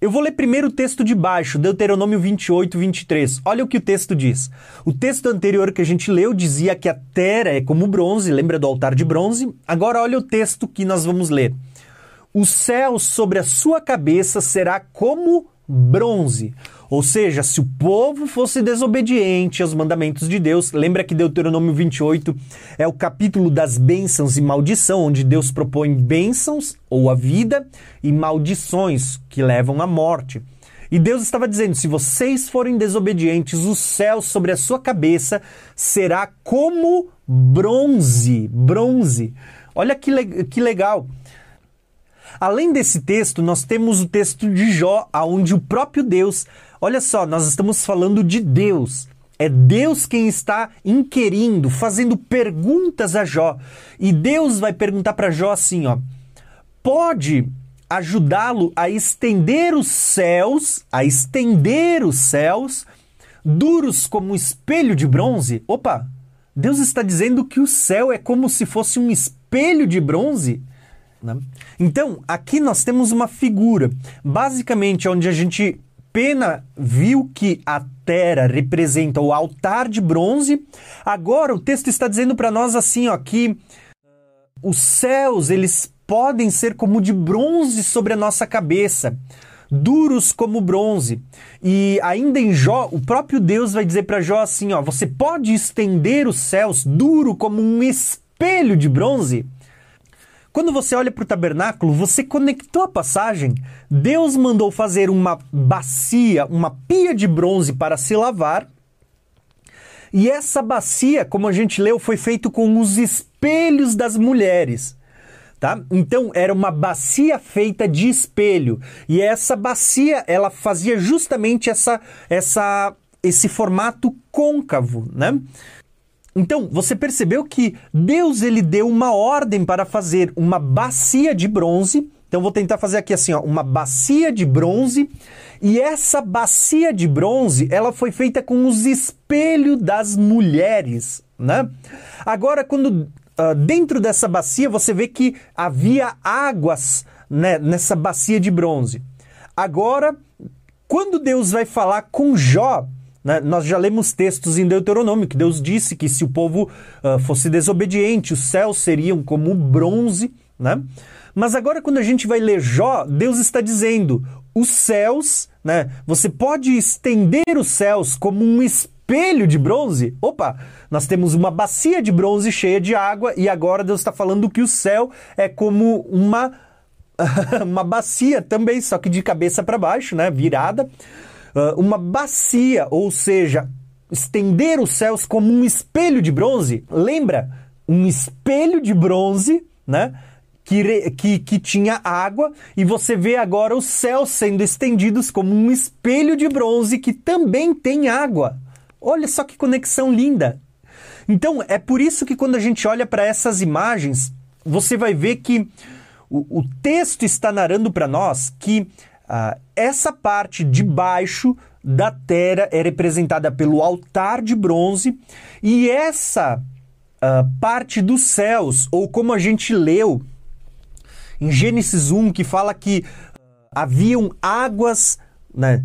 Eu vou ler primeiro o texto de baixo, Deuteronômio 28, 23. Olha o que o texto diz. O texto anterior que a gente leu dizia que a terra é como bronze, lembra do altar de bronze? Agora olha o texto que nós vamos ler. O céu sobre a sua cabeça será como bronze. Ou seja, se o povo fosse desobediente aos mandamentos de Deus, lembra que Deuteronômio 28 é o capítulo das bênçãos e maldição, onde Deus propõe bênçãos ou a vida e maldições que levam à morte. E Deus estava dizendo: se vocês forem desobedientes, o céu sobre a sua cabeça será como bronze. Bronze. Olha que, le que legal. Além desse texto, nós temos o texto de Jó, aonde o próprio Deus, olha só, nós estamos falando de Deus. É Deus quem está inquirindo, fazendo perguntas a Jó. E Deus vai perguntar para Jó assim, ó: Pode ajudá-lo a estender os céus, a estender os céus duros como um espelho de bronze? Opa, Deus está dizendo que o céu é como se fosse um espelho de bronze? Né? Então, aqui nós temos uma figura, basicamente onde a gente Pena viu que a terra representa o altar de bronze. Agora o texto está dizendo para nós assim, ó, que os céus eles podem ser como de bronze sobre a nossa cabeça, duros como bronze. E ainda em Jó, o próprio Deus vai dizer para Jó assim, ó, você pode estender os céus duro como um espelho de bronze? Quando você olha para o tabernáculo, você conectou a passagem. Deus mandou fazer uma bacia, uma pia de bronze para se lavar. E essa bacia, como a gente leu, foi feito com os espelhos das mulheres. Tá? Então era uma bacia feita de espelho e essa bacia ela fazia justamente essa, essa esse formato côncavo, né? Então, você percebeu que Deus ele deu uma ordem para fazer uma bacia de bronze. Então, vou tentar fazer aqui assim, ó, uma bacia de bronze. E essa bacia de bronze, ela foi feita com os espelhos das mulheres, né? Agora, quando uh, dentro dessa bacia você vê que havia águas né, nessa bacia de bronze. Agora, quando Deus vai falar com Jó, né? Nós já lemos textos em Deuteronômio que Deus disse que se o povo uh, fosse desobediente, os céus seriam como bronze. Né? Mas agora, quando a gente vai ler Jó, Deus está dizendo: os céus, né? você pode estender os céus como um espelho de bronze. Opa, nós temos uma bacia de bronze cheia de água e agora Deus está falando que o céu é como uma, uma bacia também, só que de cabeça para baixo, né? virada uh, uma bacia, ou seja, estender os céus como um espelho de bronze. Lembra? Um espelho de bronze, né? Que, que, que tinha água, e você vê agora os céus sendo estendidos como um espelho de bronze que também tem água. Olha só que conexão linda! Então, é por isso que quando a gente olha para essas imagens, você vai ver que o, o texto está narrando para nós que ah, essa parte de baixo da terra é representada pelo altar de bronze e essa ah, parte dos céus, ou como a gente leu em Gênesis 1, que fala que ah, haviam águas né?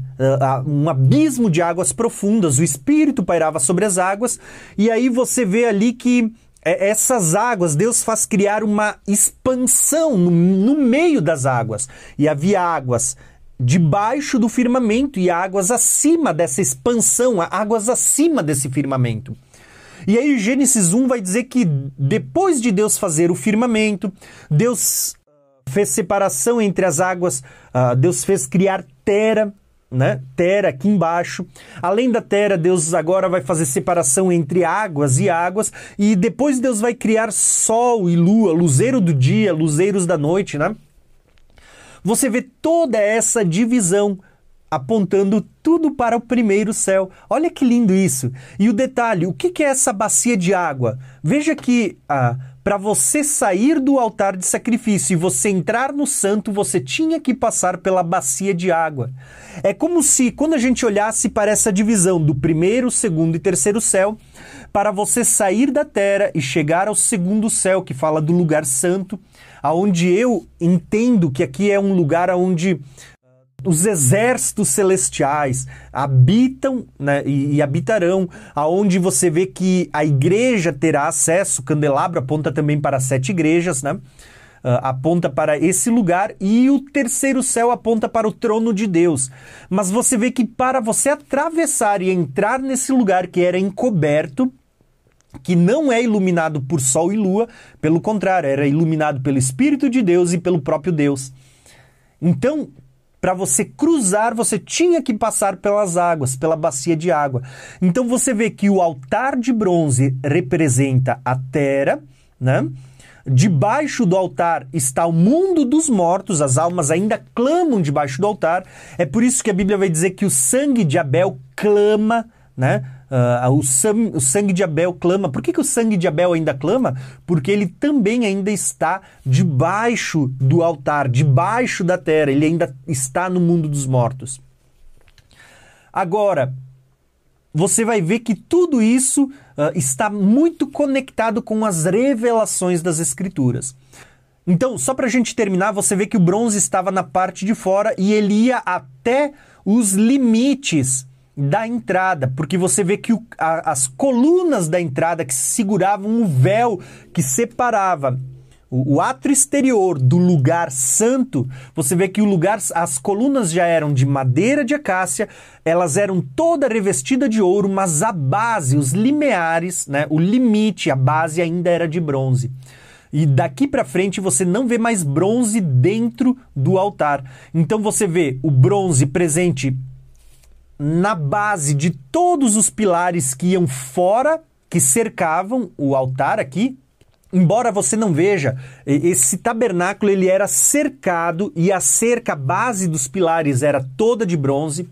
um abismo de águas profundas, o Espírito pairava sobre as águas, e aí você vê ali que é, essas águas, Deus faz criar uma expansão no, no meio das águas. E havia águas debaixo do firmamento e águas acima dessa expansão, águas acima desse firmamento. E aí Gênesis 1 vai dizer que depois de Deus fazer o firmamento, Deus fez separação entre as águas, uh, Deus fez criar terra, né? Terra aqui embaixo. Além da terra, Deus agora vai fazer separação entre águas e águas. E depois Deus vai criar sol e lua, luzeiro do dia, luzeiros da noite, né? Você vê toda essa divisão apontando tudo para o primeiro céu. Olha que lindo isso! E o detalhe, o que é essa bacia de água? Veja que ah, para você sair do altar de sacrifício e você entrar no santo, você tinha que passar pela bacia de água. É como se, quando a gente olhasse para essa divisão do primeiro, segundo e terceiro céu, para você sair da terra e chegar ao segundo céu, que fala do lugar santo, aonde eu entendo que aqui é um lugar onde os exércitos celestiais habitam né, e, e, habitarão, aonde você vê que a igreja terá acesso, o candelabro aponta também para sete igrejas, né? Uh, aponta para esse lugar e o terceiro céu aponta para o trono de Deus. Mas você vê que para você atravessar e entrar nesse lugar que era encoberto, que não é iluminado por sol e lua, pelo contrário, era iluminado pelo Espírito de Deus e pelo próprio Deus. Então, para você cruzar, você tinha que passar pelas águas, pela bacia de água. Então você vê que o altar de bronze representa a terra, né? Debaixo do altar está o mundo dos mortos, as almas ainda clamam debaixo do altar. É por isso que a Bíblia vai dizer que o sangue de Abel clama, né? Uh, o, sangue, o, sangue de Abel clama. Por que, que o sangue de Abel ainda clama? Porque ele também ainda está debaixo do altar, debaixo da terra, ele ainda está no mundo dos mortos. Agora, você vai ver que tudo isso uh, está muito conectado com as revelações das Escrituras. Então, só para a gente terminar, você vê que o bronze estava na parte de fora e ele ia até os limites da entrada, porque você vê que o, a, as colunas da entrada que seguravam o véu que separava o, o exterior do lugar santo, você vê que o lugar, as colunas já eram de madeira de acácia, elas eram toda revestida de ouro, mas a base, os limiares, né, o limite, a base ainda era de bronze. E daqui para frente você não vê mais bronze dentro do altar. Então você vê o bronze presente na base de todos os pilares que iam fora, que cercavam o altar aqui, embora você não veja, esse tabernáculo ele era cercado e a cerca, a base dos pilares era toda de bronze.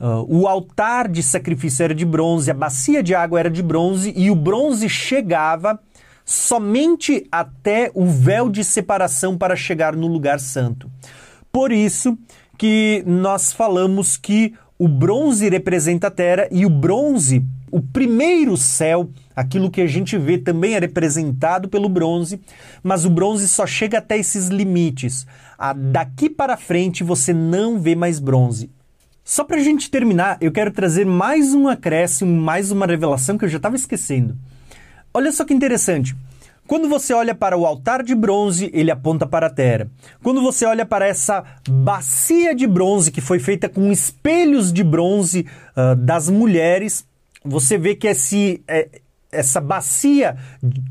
Uh, o altar de sacrifício era de bronze, a bacia de água era de bronze e o bronze chegava somente até o véu de separação para chegar no lugar santo. Por isso que nós falamos que o bronze representa a terra e o bronze, o primeiro céu, aquilo que a gente vê também é representado pelo bronze, mas o bronze só chega até esses limites. Ah, daqui para frente você não vê mais bronze. Só para a gente terminar, eu quero trazer mais um acréscimo, mais uma revelação que eu já estava esquecendo. Olha só que interessante. Quando você olha para o altar de bronze, ele aponta para a terra. Quando você olha para essa bacia de bronze que foi feita com espelhos de bronze uh, das mulheres, você vê que esse, é, essa bacia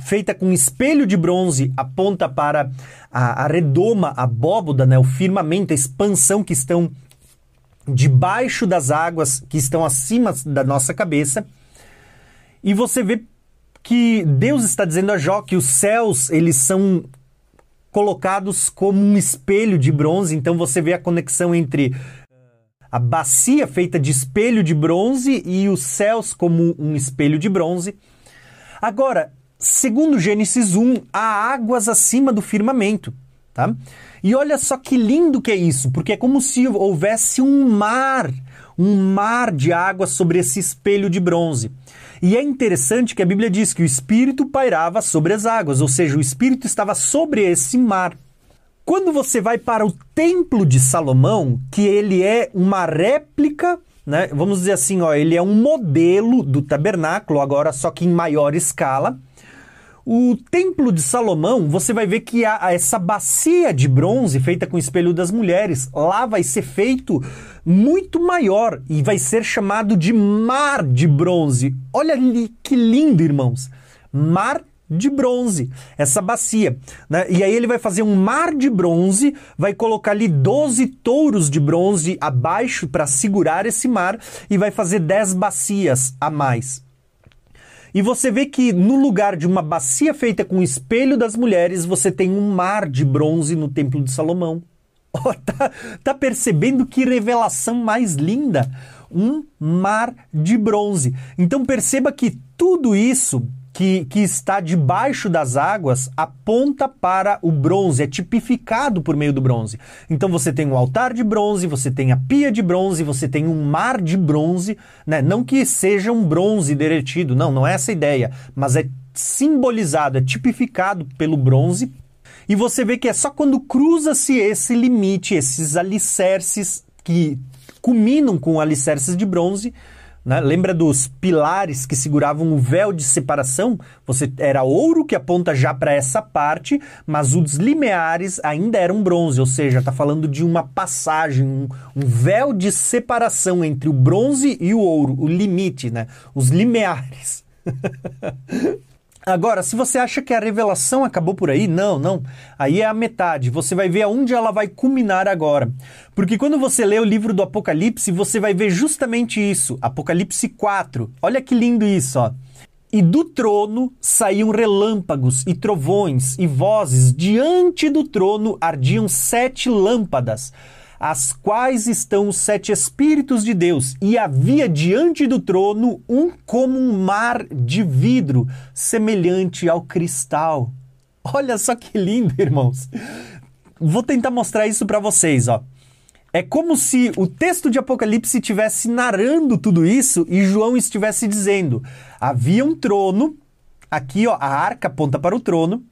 feita com espelho de bronze aponta para a, a redoma, a abóboda, né, o firmamento, a expansão que estão debaixo das águas, que estão acima da nossa cabeça. E você vê que Deus está dizendo a Jó que os céus, eles são colocados como um espelho de bronze, então você vê a conexão entre a bacia feita de espelho de bronze e os céus como um espelho de bronze. Agora, segundo Gênesis 1, há águas acima do firmamento, tá? E olha só que lindo que é isso, porque é como se houvesse um mar, um mar de água sobre esse espelho de bronze. E é interessante que a Bíblia diz que o Espírito pairava sobre as águas, ou seja, o Espírito estava sobre esse mar. Quando você vai para o Templo de Salomão, que ele é uma réplica, né? Vamos dizer assim, ó, ele é um modelo do tabernáculo, agora só que em maior escala. O Templo de Salomão, você vai ver que há essa bacia de bronze feita com o espelho das mulheres. Lá vai ser feito muito maior e vai ser chamado de Mar de Bronze. Olha ali que lindo, irmãos. Mar de bronze, essa bacia. Né? E aí ele vai fazer um mar de bronze, vai colocar ali 12 touros de bronze abaixo para segurar esse mar e vai fazer 10 bacias a mais. E você vê que no lugar de uma bacia feita com o espelho das mulheres, você tem um mar de bronze no Templo de Salomão. Oh, tá, tá percebendo que revelação mais linda? Um mar de bronze. Então perceba que tudo isso que, que está debaixo das águas aponta para o bronze, é tipificado por meio do bronze. Então você tem um altar de bronze, você tem a pia de bronze, você tem um mar de bronze, né? Não que seja um bronze derretido, não, não é essa a ideia, mas é simbolizado, é tipificado pelo bronze. E você vê que é só quando cruza-se esse limite, esses alicerces que culminam com alicerces de bronze, né? Lembra dos pilares que seguravam o véu de separação? Você era ouro que aponta já para essa parte, mas os limiares ainda eram bronze, ou seja, está falando de uma passagem, um, um, véu de separação entre o bronze e o ouro, o limite, né? Os limiares. Agora, se você acha que a revelação acabou por aí, não, não. Aí é a metade. Você vai ver aonde ela vai culminar agora. Porque quando você lê o livro do Apocalipse, você vai ver justamente isso. Apocalipse 4. Olha que lindo isso, ó. E do trono saíam relâmpagos e trovões e vozes. Diante do trono ardiam sete lâmpadas as quais estão os sete Espíritos de Deus, e havia diante do trono um como um mar de vidro, semelhante ao cristal. Olha só que lindo, irmãos. Vou tentar mostrar isso para vocês, ó. É como se o texto de Apocalipse estivesse narrando tudo isso e João estivesse dizendo: havia um trono, aqui ó, a arca aponta para o trono,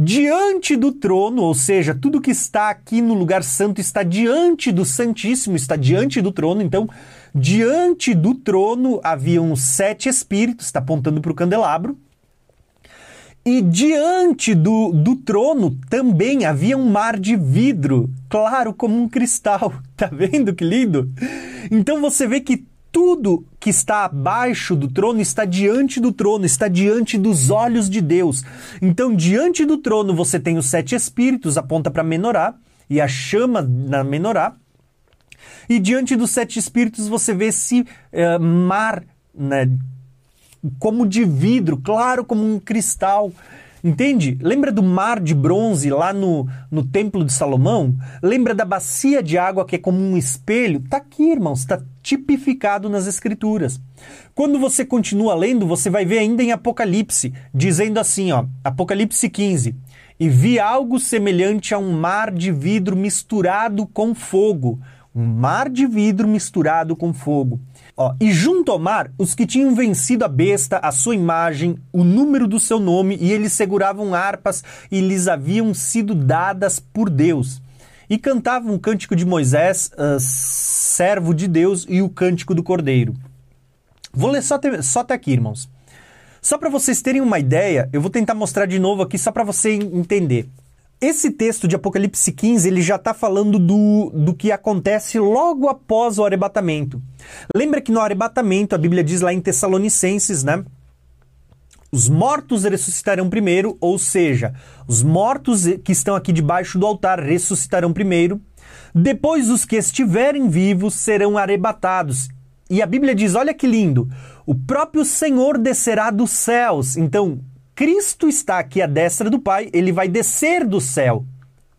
diante do trono, ou seja, tudo que está aqui no lugar santo está diante do Santíssimo, está diante do trono. Então, diante do trono haviam sete espíritos, está apontando para o candelabro. E diante do, do trono também havia um mar de vidro, claro como um cristal. Tá vendo que lindo? Então você vê que tudo que está abaixo do trono está diante do trono, está diante dos olhos de Deus. Então, diante do trono você tem os sete espíritos, aponta para menorá, e a chama na menorá. E diante dos sete espíritos você vê esse uh, mar, né, como de vidro, claro como um cristal. Entende? Lembra do mar de bronze lá no, no Templo de Salomão? Lembra da bacia de água que é como um espelho? Tá aqui, irmãos, está tipificado nas Escrituras. Quando você continua lendo, você vai ver ainda em Apocalipse, dizendo assim, ó, Apocalipse 15: E vi algo semelhante a um mar de vidro misturado com fogo. Um mar de vidro misturado com fogo. Ó, e junto ao mar, os que tinham vencido a besta, a sua imagem, o número do seu nome, e eles seguravam harpas e lhes haviam sido dadas por Deus. E cantavam o cântico de Moisés, uh, servo de Deus, e o cântico do Cordeiro. Vou ler só até, só até aqui, irmãos. Só para vocês terem uma ideia, eu vou tentar mostrar de novo aqui só para você entender. Esse texto de Apocalipse 15, ele já está falando do, do que acontece logo após o arrebatamento. Lembra que no arrebatamento, a Bíblia diz lá em Tessalonicenses, né? Os mortos ressuscitarão primeiro, ou seja, os mortos que estão aqui debaixo do altar ressuscitarão primeiro. Depois, os que estiverem vivos serão arrebatados. E a Bíblia diz: olha que lindo, o próprio Senhor descerá dos céus. Então, Cristo está aqui à destra do Pai, ele vai descer do céu.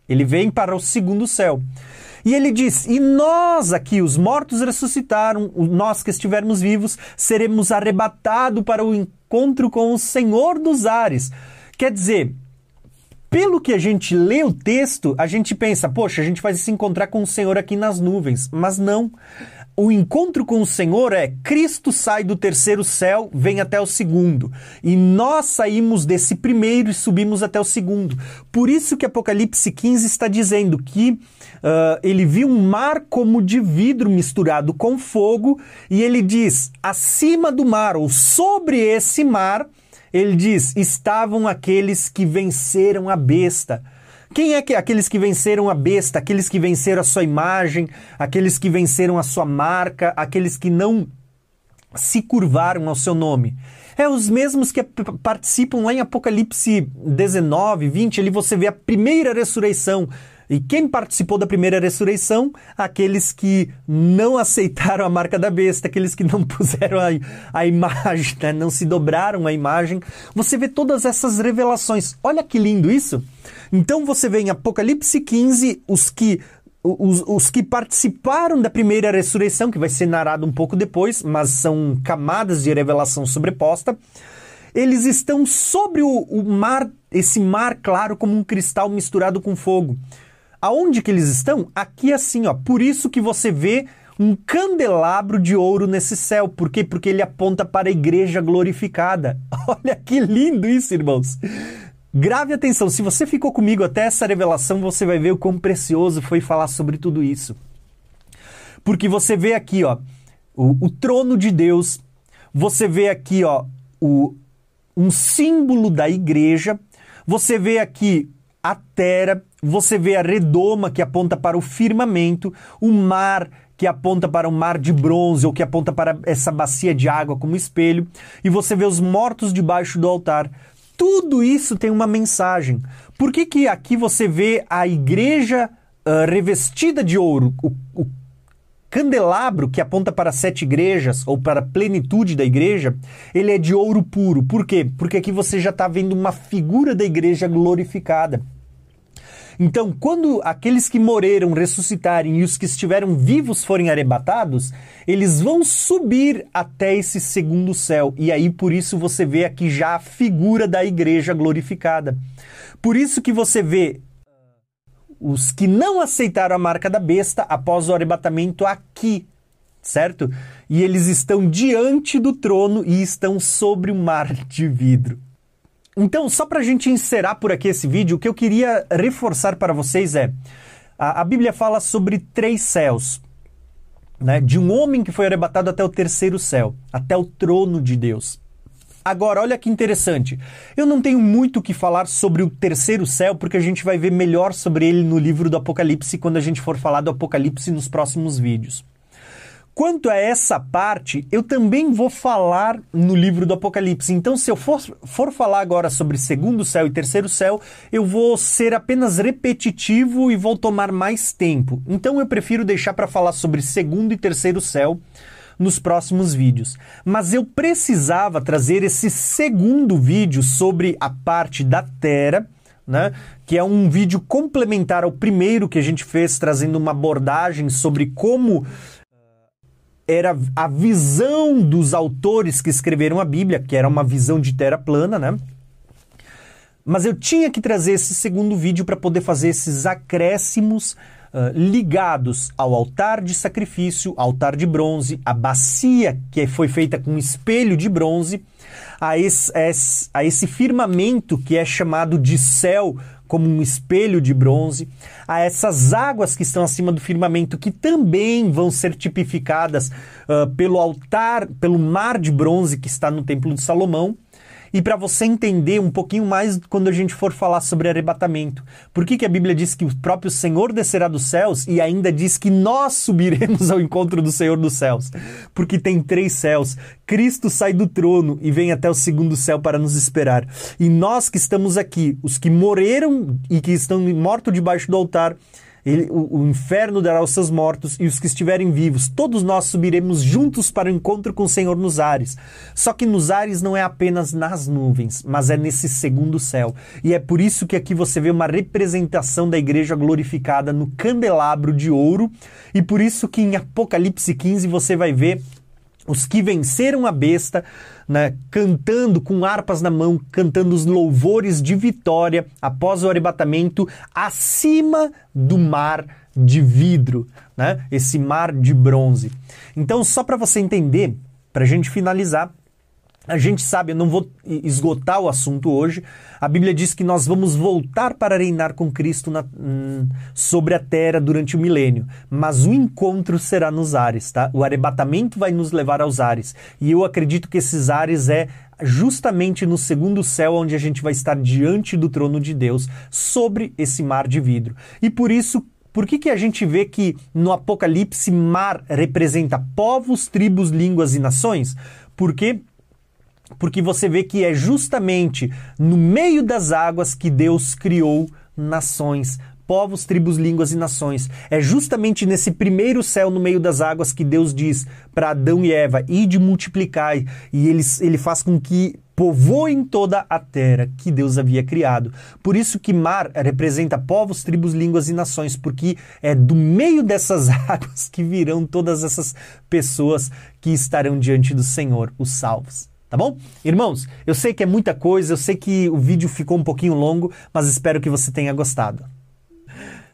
Ele vem para o segundo céu. E ele diz: E nós aqui, os mortos ressuscitaram, nós que estivermos vivos, seremos arrebatados para o encontro com o Senhor dos ares. Quer dizer, pelo que a gente lê o texto, a gente pensa, poxa, a gente vai se encontrar com o Senhor aqui nas nuvens. Mas não o encontro com o Senhor é Cristo sai do terceiro céu, vem até o segundo. E nós saímos desse primeiro e subimos até o segundo. Por isso que Apocalipse 15 está dizendo que uh, ele viu um mar como de vidro misturado com fogo, e ele diz: acima do mar, ou sobre esse mar, ele diz: estavam aqueles que venceram a besta. Quem é que aqueles que venceram a besta, aqueles que venceram a sua imagem, aqueles que venceram a sua marca, aqueles que não se curvaram ao seu nome? É os mesmos que participam lá em Apocalipse 19, 20, ali você vê a primeira ressurreição. E quem participou da primeira ressurreição? Aqueles que não aceitaram a marca da besta, aqueles que não puseram a, a imagem, né? não se dobraram a imagem. Você vê todas essas revelações. Olha que lindo isso! Então você vê em Apocalipse 15 os que os, os, que participaram da primeira ressurreição, que vai ser narrado um pouco depois, mas são camadas de revelação sobreposta, eles estão sobre o, o, mar, esse mar claro como um cristal misturado com fogo. Aonde que eles estão? Aqui assim, ó. Por isso que você vê um candelabro de ouro nesse céu. Por quê? Porque ele aponta para a igreja glorificada. Olha que lindo isso, irmãos. Grave atenção, se você ficou comigo até essa revelação, você vai ver o quão precioso foi falar sobre tudo isso. Porque você vê aqui, ó, o, o trono de Deus, você vê aqui, ó, o, um símbolo da igreja, você vê aqui a terra, você vê a redoma que aponta para o firmamento, o mar que aponta para um mar de bronze ou que aponta para essa bacia de água como espelho, e você vê os mortos debaixo do altar. Tudo isso tem uma mensagem. Por que, que aqui você vê a igreja uh, revestida de ouro? O, o candelabro que aponta para sete igrejas ou para a plenitude da igreja, ele é de ouro puro. Por quê? Porque aqui você já está vendo uma figura da igreja glorificada. Então, quando aqueles que morreram ressuscitarem e os que estiveram vivos forem arrebatados, eles vão subir até esse segundo céu. E aí, por isso, você vê aqui já a figura da igreja glorificada. Por isso que você vê os que não aceitaram a marca da besta após o arrebatamento aqui, certo? E eles estão diante do trono e estão sobre o mar de vidro. Então, só para a gente encerrar por aqui esse vídeo, o que eu queria reforçar para vocês é: a, a Bíblia fala sobre três céus. Né, de um homem que foi arrebatado até o terceiro céu, até o trono de Deus. Agora, olha que interessante. Eu não tenho muito o que falar sobre o terceiro céu, porque a gente vai ver melhor sobre ele no livro do Apocalipse quando a gente for falar do Apocalipse nos próximos vídeos. Quanto a essa parte, eu também vou falar no livro do Apocalipse. Então, se eu for, for falar agora sobre segundo céu e terceiro céu, eu vou ser apenas repetitivo e vou tomar mais tempo. Então, eu prefiro deixar para falar sobre segundo e terceiro céu nos próximos vídeos. Mas eu precisava trazer esse segundo vídeo sobre a parte da Terra, né? Que é um vídeo complementar ao primeiro que a gente fez, trazendo uma abordagem sobre como era a visão dos autores que escreveram a Bíblia, que era uma visão de terra plana, né? Mas eu tinha que trazer esse segundo vídeo para poder fazer esses acréscimos uh, ligados ao altar de sacrifício, altar de bronze, a bacia que foi feita com espelho de bronze, a esse, a esse firmamento que é chamado de céu como um espelho de bronze, a essas águas que estão acima do firmamento, que também vão ser tipificadas uh, pelo altar, pelo mar de bronze que está no Templo de Salomão, e para você entender um pouquinho mais quando a gente for falar sobre arrebatamento. Por que, que a Bíblia diz que o próprio Senhor descerá dos céus e ainda diz que nós subiremos ao encontro do Senhor dos céus? Porque tem três céus. Cristo sai do trono e vem até o segundo céu para nos esperar. E nós que estamos aqui, os que morreram e que estão mortos debaixo do altar, ele, o, o, inferno dará os seus mortos e os que estiverem vivos. Todos nós subiremos juntos para o encontro com o Senhor nos ares. Só que nos ares não é apenas nas nuvens, mas é nesse segundo céu. E é por isso que aqui você vê uma representação da igreja glorificada no candelabro de ouro. E por isso que em Apocalipse 15 você vai ver os que venceram a besta, né, cantando com harpas na mão, cantando os louvores de vitória após o arrebatamento acima do mar de vidro, né, esse mar de bronze. Então, só para você entender, para a gente finalizar, a gente sabe, eu não vou esgotar o assunto hoje. A Bíblia diz que nós vamos voltar para reinar com Cristo na, hum, sobre a terra durante o milênio. Mas o encontro será nos ares, tá? O arrebatamento vai nos levar aos ares. E eu acredito que esses ares é justamente no segundo céu, onde a gente vai estar diante do trono de Deus, sobre esse mar de vidro. E por isso, por que, que a gente vê que no Apocalipse mar representa povos, tribos, línguas e nações? Porque porque você vê que é justamente no meio das águas que Deus criou nações, povos, tribos, línguas e nações. É justamente nesse primeiro céu no meio das águas que Deus diz para Adão e Eva: ide multiplicai, e ele, ele faz com que povoem toda a terra que Deus havia criado. Por isso que mar representa povos, tribos, línguas e nações, porque é do meio dessas águas que virão todas essas pessoas que estarão diante do Senhor, os salvos tá bom? Irmãos, eu sei que é muita coisa, eu sei que o vídeo ficou um pouquinho longo, mas espero que você tenha gostado.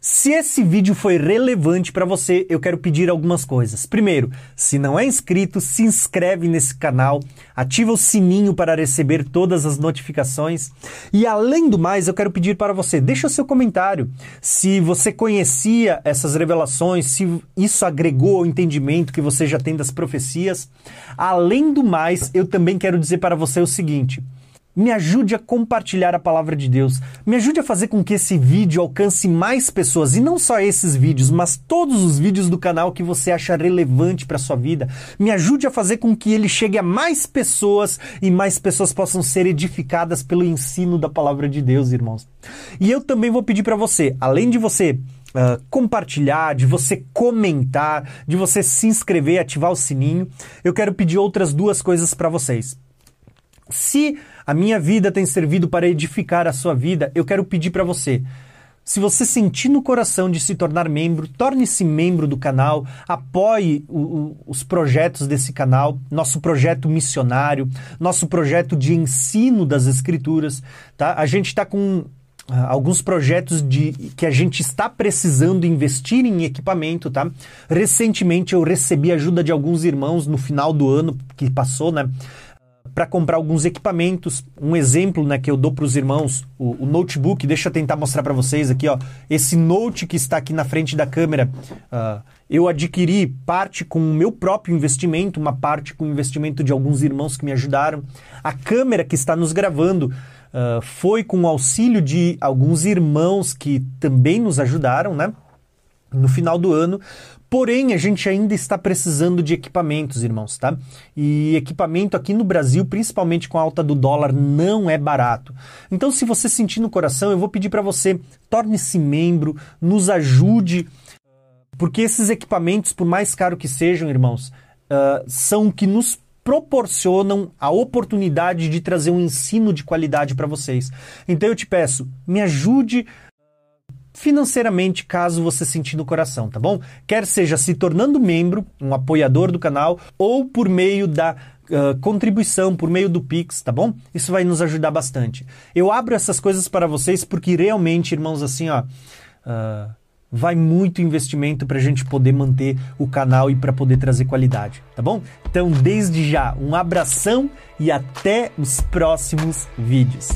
Se esse vídeo foi relevante para você, eu quero pedir algumas coisas. Primeiro, se não é inscrito, se inscreve nesse canal, ativa o sininho para receber todas as notificações. E além do mais, eu quero pedir para você, deixa o seu comentário. Se você conhecia essas revelações, se isso agregou ao entendimento que você já tem das profecias. Além do mais, eu também quero dizer para você o seguinte: me ajude a compartilhar a palavra de Deus. Me ajude a fazer com que esse vídeo alcance mais pessoas e não só esses vídeos, mas todos os vídeos do canal que você acha relevante para sua vida. Me ajude a fazer com que ele chegue a mais pessoas e mais pessoas possam ser edificadas pelo ensino da palavra de Deus, irmãos. E eu também vou pedir para você, além de você Uh, compartilhar, de você comentar, de você se inscrever, ativar o sininho, eu quero pedir outras duas coisas para vocês. Se a minha vida tem servido para edificar a sua vida, eu quero pedir para você. Se você sentir no coração de se tornar membro, torne-se membro do canal, apoie o, o, os projetos desse canal, nosso projeto missionário, nosso projeto de ensino das escrituras. Tá? A gente está com Uh, alguns projetos de que a gente está precisando investir em equipamento, tá? Recentemente eu recebi ajuda de alguns irmãos no final do ano que passou, né? Para comprar alguns equipamentos. Um exemplo né, que eu dou para os irmãos, o, o, notebook, deixa eu tentar mostrar para vocês aqui, ó. Esse note que está aqui na frente da câmera, uh, eu adquiri parte com o meu próprio investimento, uma parte com o investimento de alguns irmãos que me ajudaram. A câmera que está nos gravando uh, foi com o auxílio de alguns irmãos que também nos ajudaram, né? No final do ano, Porém, a gente ainda está precisando de equipamentos, irmãos, tá? E equipamento aqui no Brasil, principalmente com a alta do dólar, não é barato. Então, se você sentir no coração, eu vou pedir para você, torne-se membro, nos ajude, porque esses equipamentos, por mais caro que sejam, irmãos, uh, são que nos proporcionam a oportunidade de trazer um ensino de qualidade para vocês. Então eu te peço, me ajude financeiramente caso você sentir no coração, tá bom? Quer seja se tornando membro, um apoiador do canal, ou por meio da uh, contribuição, por meio do Pix, tá bom? Isso vai nos ajudar bastante. Eu abro essas coisas para vocês porque realmente, irmãos, assim, ó. Uh, vai muito investimento para a gente poder manter o canal e para poder trazer qualidade, tá bom? Então, desde já, um abração e até os próximos vídeos.